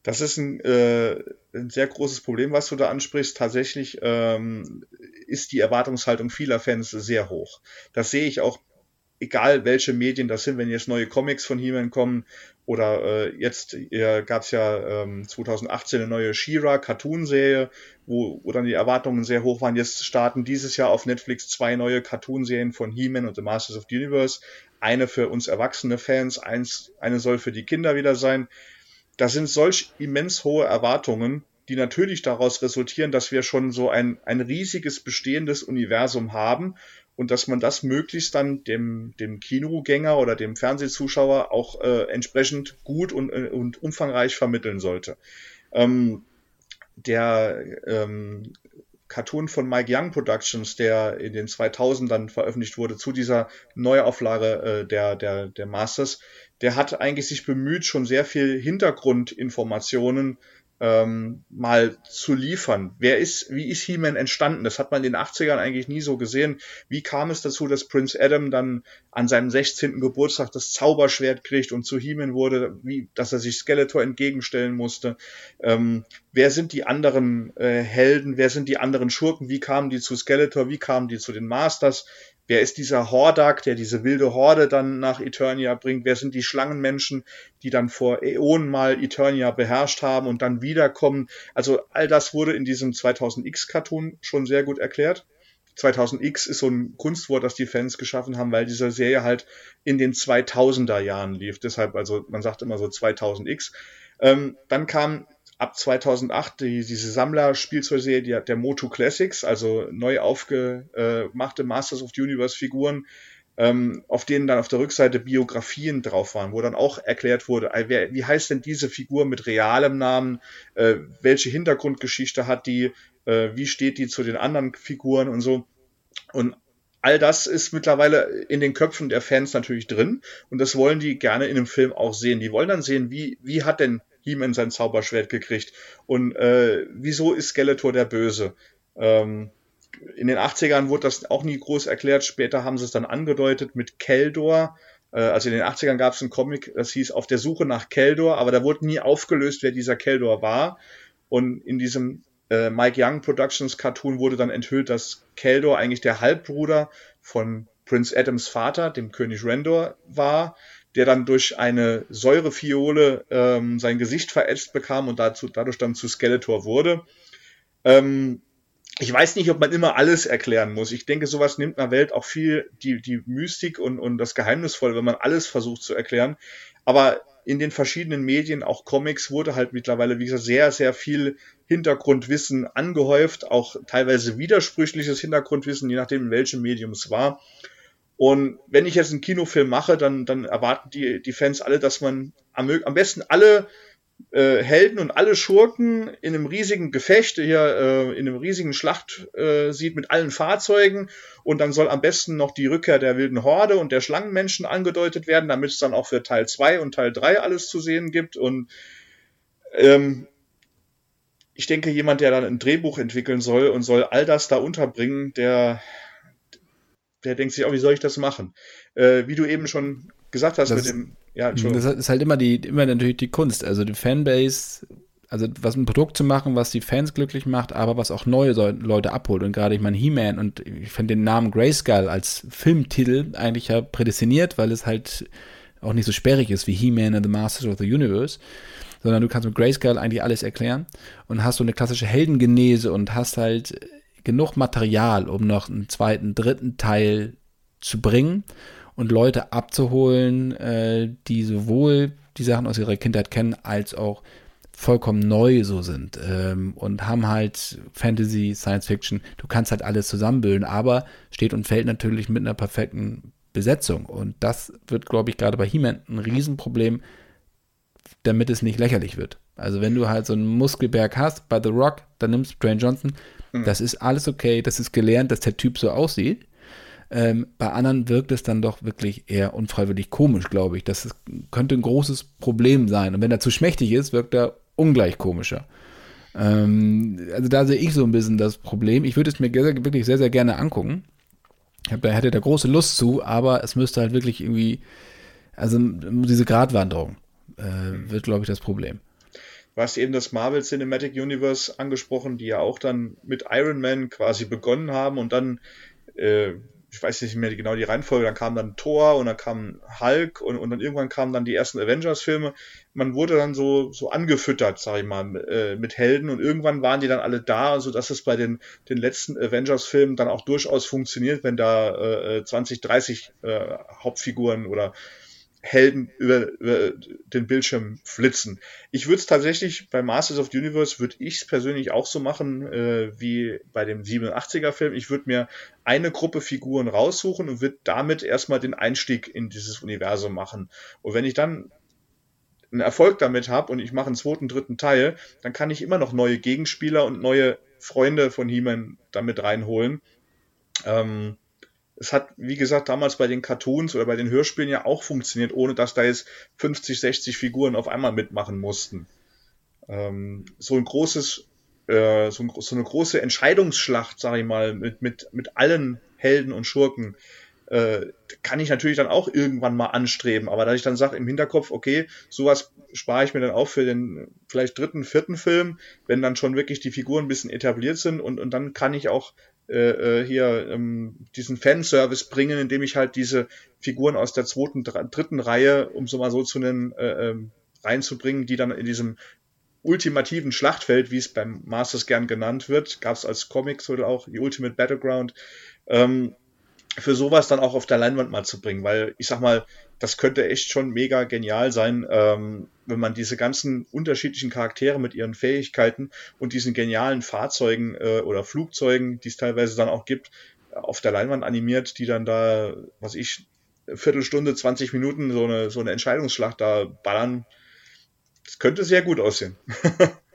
Das ist ein, äh, ein sehr großes Problem, was du da ansprichst. Tatsächlich ähm, ist die Erwartungshaltung vieler Fans sehr hoch. Das sehe ich auch, egal welche Medien das sind, wenn jetzt neue Comics von He-Man kommen oder äh, jetzt äh, gab es ja ähm, 2018 eine neue She-Ra Cartoon-Serie, wo, wo dann die Erwartungen sehr hoch waren. Jetzt starten dieses Jahr auf Netflix zwei neue Cartoon-Serien von He-Man und The Masters of the Universe. Eine für uns erwachsene Fans, eins, eine soll für die Kinder wieder sein das sind solch immens hohe Erwartungen, die natürlich daraus resultieren, dass wir schon so ein, ein riesiges bestehendes Universum haben und dass man das möglichst dann dem, dem Kinogänger oder dem Fernsehzuschauer auch äh, entsprechend gut und, äh, und umfangreich vermitteln sollte. Ähm, der ähm, Cartoon von Mike Young Productions, der in den 2000ern veröffentlicht wurde, zu dieser Neuauflage äh, der, der, der Masters, der hat eigentlich sich bemüht, schon sehr viel Hintergrundinformationen ähm, mal zu liefern. Wer ist, wie ist He-Man entstanden? Das hat man in den 80ern eigentlich nie so gesehen. Wie kam es dazu, dass Prince Adam dann an seinem 16. Geburtstag das Zauberschwert kriegt und zu He-Man wurde, wie, dass er sich Skeletor entgegenstellen musste? Ähm, wer sind die anderen äh, Helden? Wer sind die anderen Schurken? Wie kamen die zu Skeletor? Wie kamen die zu den Masters? Wer ist dieser Hordak, der diese wilde Horde dann nach Eternia bringt? Wer sind die Schlangenmenschen, die dann vor Äonen mal Eternia beherrscht haben und dann wiederkommen? Also all das wurde in diesem 2000X-Cartoon schon sehr gut erklärt. 2000X ist so ein Kunstwort, das die Fans geschaffen haben, weil diese Serie halt in den 2000er Jahren lief. Deshalb, also man sagt immer so 2000X. Ähm, dann kam ab 2008 die, diese Sammler-Spielzeugserie der, der Moto Classics, also neu aufgemachte Masters of the Universe Figuren, ähm, auf denen dann auf der Rückseite Biografien drauf waren, wo dann auch erklärt wurde, wer, wie heißt denn diese Figur mit realem Namen, äh, welche Hintergrundgeschichte hat die, äh, wie steht die zu den anderen Figuren und so. Und all das ist mittlerweile in den Köpfen der Fans natürlich drin und das wollen die gerne in einem Film auch sehen. Die wollen dann sehen, wie, wie hat denn He-Man sein Zauberschwert gekriegt. Und äh, wieso ist Skeletor der Böse? Ähm, in den 80ern wurde das auch nie groß erklärt. Später haben sie es dann angedeutet mit Keldor. Äh, also in den 80ern gab es einen Comic, das hieß Auf der Suche nach Keldor, aber da wurde nie aufgelöst, wer dieser Keldor war. Und in diesem äh, Mike Young Productions Cartoon wurde dann enthüllt, dass Keldor eigentlich der Halbbruder von Prince Adams Vater, dem König Rendor, war, der dann durch eine Säurefiole ähm, sein Gesicht verätzt bekam und dazu, dadurch dann zu Skeletor wurde. Ähm, ich weiß nicht, ob man immer alles erklären muss. Ich denke, sowas nimmt einer Welt auch viel die, die Mystik und, und das Geheimnisvolle, wenn man alles versucht zu erklären. Aber in den verschiedenen Medien, auch Comics, wurde halt mittlerweile, wie gesagt, sehr, sehr viel Hintergrundwissen angehäuft, auch teilweise widersprüchliches Hintergrundwissen, je nachdem, in welchem Medium es war. Und wenn ich jetzt einen Kinofilm mache, dann, dann erwarten die, die Fans alle, dass man am, am besten alle äh, Helden und alle Schurken in einem riesigen Gefecht, hier äh, in einem riesigen Schlacht äh, sieht mit allen Fahrzeugen. Und dann soll am besten noch die Rückkehr der wilden Horde und der Schlangenmenschen angedeutet werden, damit es dann auch für Teil 2 und Teil 3 alles zu sehen gibt. Und ähm, ich denke, jemand, der dann ein Drehbuch entwickeln soll und soll all das da unterbringen, der der denkt sich auch, wie soll ich das machen? Äh, wie du eben schon gesagt hast das mit dem, ja, Das ist halt immer die, immer natürlich die Kunst. Also die Fanbase, also was ein Produkt zu machen, was die Fans glücklich macht, aber was auch neue Leute abholt. Und gerade ich meine He-Man und ich finde den Namen Grayskull als Filmtitel eigentlich ja prädestiniert, weil es halt auch nicht so sperrig ist wie He-Man and the Masters of the Universe sondern du kannst mit Grayskull eigentlich alles erklären und hast so eine klassische Heldengenese und hast halt genug Material, um noch einen zweiten, dritten Teil zu bringen und Leute abzuholen, äh, die sowohl die Sachen aus ihrer Kindheit kennen, als auch vollkommen neu so sind ähm, und haben halt Fantasy, Science Fiction, du kannst halt alles zusammenbilden, aber steht und fällt natürlich mit einer perfekten Besetzung und das wird, glaube ich, gerade bei He-Man ein Riesenproblem, damit es nicht lächerlich wird. Also wenn du halt so einen Muskelberg hast bei The Rock, dann nimmst du Dwayne Johnson, Mhm. Das ist alles okay, das ist gelernt, dass der Typ so aussieht. Ähm, bei anderen wirkt es dann doch wirklich eher unfreiwillig komisch, glaube ich. Das ist, könnte ein großes Problem sein. Und wenn er zu schmächtig ist, wirkt er ungleich komischer. Ähm, also da sehe ich so ein bisschen das Problem. Ich würde es mir wirklich sehr, sehr gerne angucken. Ich hab, da hätte da große Lust zu, aber es müsste halt wirklich irgendwie Also diese Gratwanderung äh, wird, glaube ich, das Problem. Du hast eben das Marvel Cinematic Universe angesprochen, die ja auch dann mit Iron Man quasi begonnen haben und dann äh, ich weiß nicht mehr genau die Reihenfolge, dann kam dann Thor und dann kam Hulk und, und dann irgendwann kamen dann die ersten Avengers-Filme. Man wurde dann so, so angefüttert, sag ich mal, äh, mit Helden und irgendwann waren die dann alle da, so dass es bei den, den letzten Avengers-Filmen dann auch durchaus funktioniert, wenn da äh, 20, 30 äh, Hauptfiguren oder Helden über, über den Bildschirm flitzen. Ich würde es tatsächlich bei Masters of the Universe würde ich es persönlich auch so machen äh, wie bei dem 87er Film. Ich würde mir eine Gruppe Figuren raussuchen und würde damit erstmal den Einstieg in dieses Universum machen. Und wenn ich dann einen Erfolg damit habe und ich mache einen zweiten, dritten Teil, dann kann ich immer noch neue Gegenspieler und neue Freunde von He-Man damit reinholen. Ähm, es hat, wie gesagt, damals bei den Cartoons oder bei den Hörspielen ja auch funktioniert, ohne dass da jetzt 50, 60 Figuren auf einmal mitmachen mussten. Ähm, so ein großes, äh, so, ein, so, eine große Entscheidungsschlacht, sage ich mal, mit, mit, mit allen Helden und Schurken, äh, kann ich natürlich dann auch irgendwann mal anstreben. Aber da ich dann sage im Hinterkopf, okay, sowas spare ich mir dann auch für den vielleicht dritten, vierten Film, wenn dann schon wirklich die Figuren ein bisschen etabliert sind und, und dann kann ich auch äh, äh, hier ähm, diesen Fanservice bringen, indem ich halt diese Figuren aus der zweiten, dritten Reihe, um so mal so zu nennen, äh, ähm, reinzubringen, die dann in diesem ultimativen Schlachtfeld, wie es beim Masters gern genannt wird, gab es als Comics oder auch die Ultimate Battleground, ähm, für sowas dann auch auf der Leinwand mal zu bringen, weil ich sag mal, das könnte echt schon mega genial sein, ähm, wenn man diese ganzen unterschiedlichen Charaktere mit ihren Fähigkeiten und diesen genialen Fahrzeugen äh, oder Flugzeugen, die es teilweise dann auch gibt, auf der Leinwand animiert, die dann da, was ich, Viertelstunde, 20 Minuten so eine, so eine Entscheidungsschlacht da ballern. Das könnte sehr gut aussehen.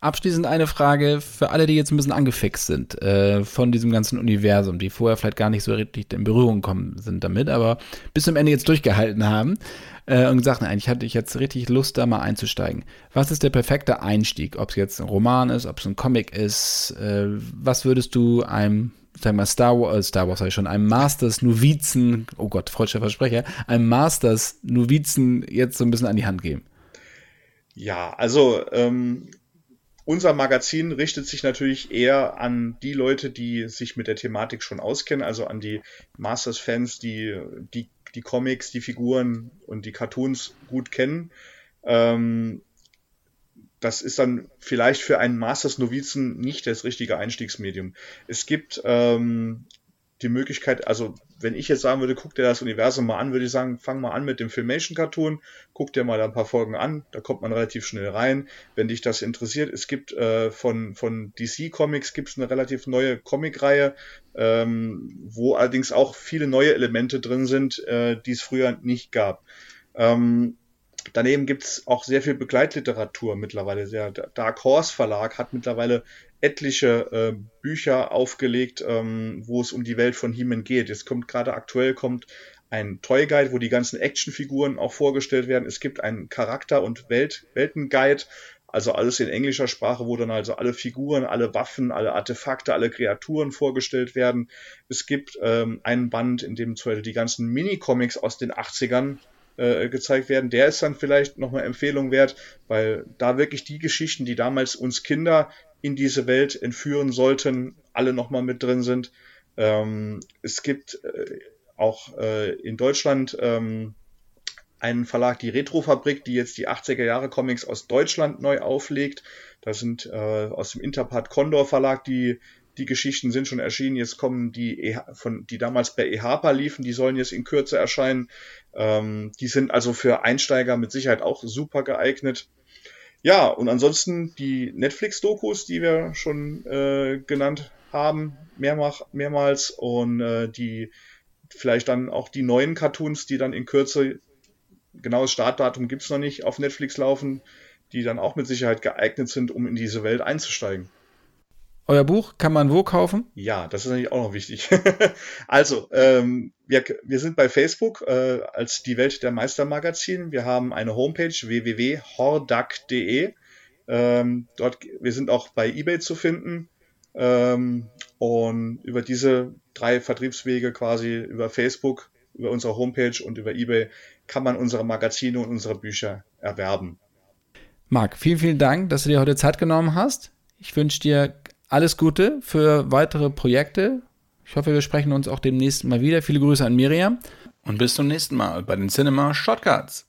Abschließend eine Frage für alle, die jetzt ein bisschen angefixt sind äh, von diesem ganzen Universum, die vorher vielleicht gar nicht so richtig in Berührung gekommen sind damit, aber bis zum Ende jetzt durchgehalten haben äh, und gesagt, nein, ich hatte jetzt richtig Lust, da mal einzusteigen. Was ist der perfekte Einstieg? Ob es jetzt ein Roman ist, ob es ein Comic ist, äh, was würdest du einem sag mal, Star Wars, äh, Star Wars habe ich schon, einem Masters Novizen, oh Gott, freudscher Versprecher, einem Masters Novizen jetzt so ein bisschen an die Hand geben? Ja, also ähm, unser Magazin richtet sich natürlich eher an die Leute, die sich mit der Thematik schon auskennen, also an die Masters-Fans, die, die die Comics, die Figuren und die Cartoons gut kennen. Ähm, das ist dann vielleicht für einen Masters-Novizen nicht das richtige Einstiegsmedium. Es gibt ähm, die Möglichkeit, also wenn ich jetzt sagen würde, guck dir das Universum mal an, würde ich sagen, fang mal an mit dem Filmation Cartoon, guck dir mal ein paar Folgen an, da kommt man relativ schnell rein, wenn dich das interessiert. Es gibt äh, von, von DC Comics gibt es eine relativ neue Comicreihe, ähm, wo allerdings auch viele neue Elemente drin sind, äh, die es früher nicht gab. Ähm, Daneben gibt's auch sehr viel Begleitliteratur mittlerweile. Der Dark Horse Verlag hat mittlerweile etliche äh, Bücher aufgelegt, ähm, wo es um die Welt von He-Man geht. Jetzt kommt gerade aktuell kommt ein Toy Guide, wo die ganzen Actionfiguren auch vorgestellt werden. Es gibt einen Charakter- und Welt Weltenguide, also alles in englischer Sprache, wo dann also alle Figuren, alle Waffen, alle Artefakte, alle Kreaturen vorgestellt werden. Es gibt ähm, einen Band, in dem zum Beispiel die ganzen Mini-Comics aus den 80ern äh, gezeigt werden. Der ist dann vielleicht nochmal Empfehlung wert, weil da wirklich die Geschichten, die damals uns Kinder in diese Welt entführen sollten, alle nochmal mit drin sind. Ähm, es gibt äh, auch äh, in Deutschland ähm, einen Verlag, die Retrofabrik, die jetzt die 80er Jahre Comics aus Deutschland neu auflegt. Da sind äh, aus dem Interpart Condor Verlag die die Geschichten sind schon erschienen. Jetzt kommen die, e von, die damals bei EHPA liefen, die sollen jetzt in Kürze erscheinen. Ähm, die sind also für Einsteiger mit Sicherheit auch super geeignet. Ja, und ansonsten die Netflix-Dokus, die wir schon äh, genannt haben, mehrmach, mehrmals und äh, die vielleicht dann auch die neuen Cartoons, die dann in Kürze, genaues Startdatum gibt's noch nicht, auf Netflix laufen, die dann auch mit Sicherheit geeignet sind, um in diese Welt einzusteigen. Euer Buch kann man wo kaufen? Ja, das ist natürlich auch noch wichtig. also, ähm, wir, wir sind bei Facebook äh, als die Welt der Meister Magazin. Wir haben eine Homepage www.hordak.de. Ähm, dort, wir sind auch bei eBay zu finden. Ähm, und über diese drei Vertriebswege quasi über Facebook über unsere Homepage und über eBay kann man unsere Magazine und unsere Bücher erwerben. Marc, vielen, vielen Dank, dass du dir heute Zeit genommen hast. Ich wünsche dir alles Gute für weitere Projekte. Ich hoffe, wir sprechen uns auch demnächst mal wieder. Viele Grüße an Miriam. Und bis zum nächsten Mal bei den Cinema Shortcuts.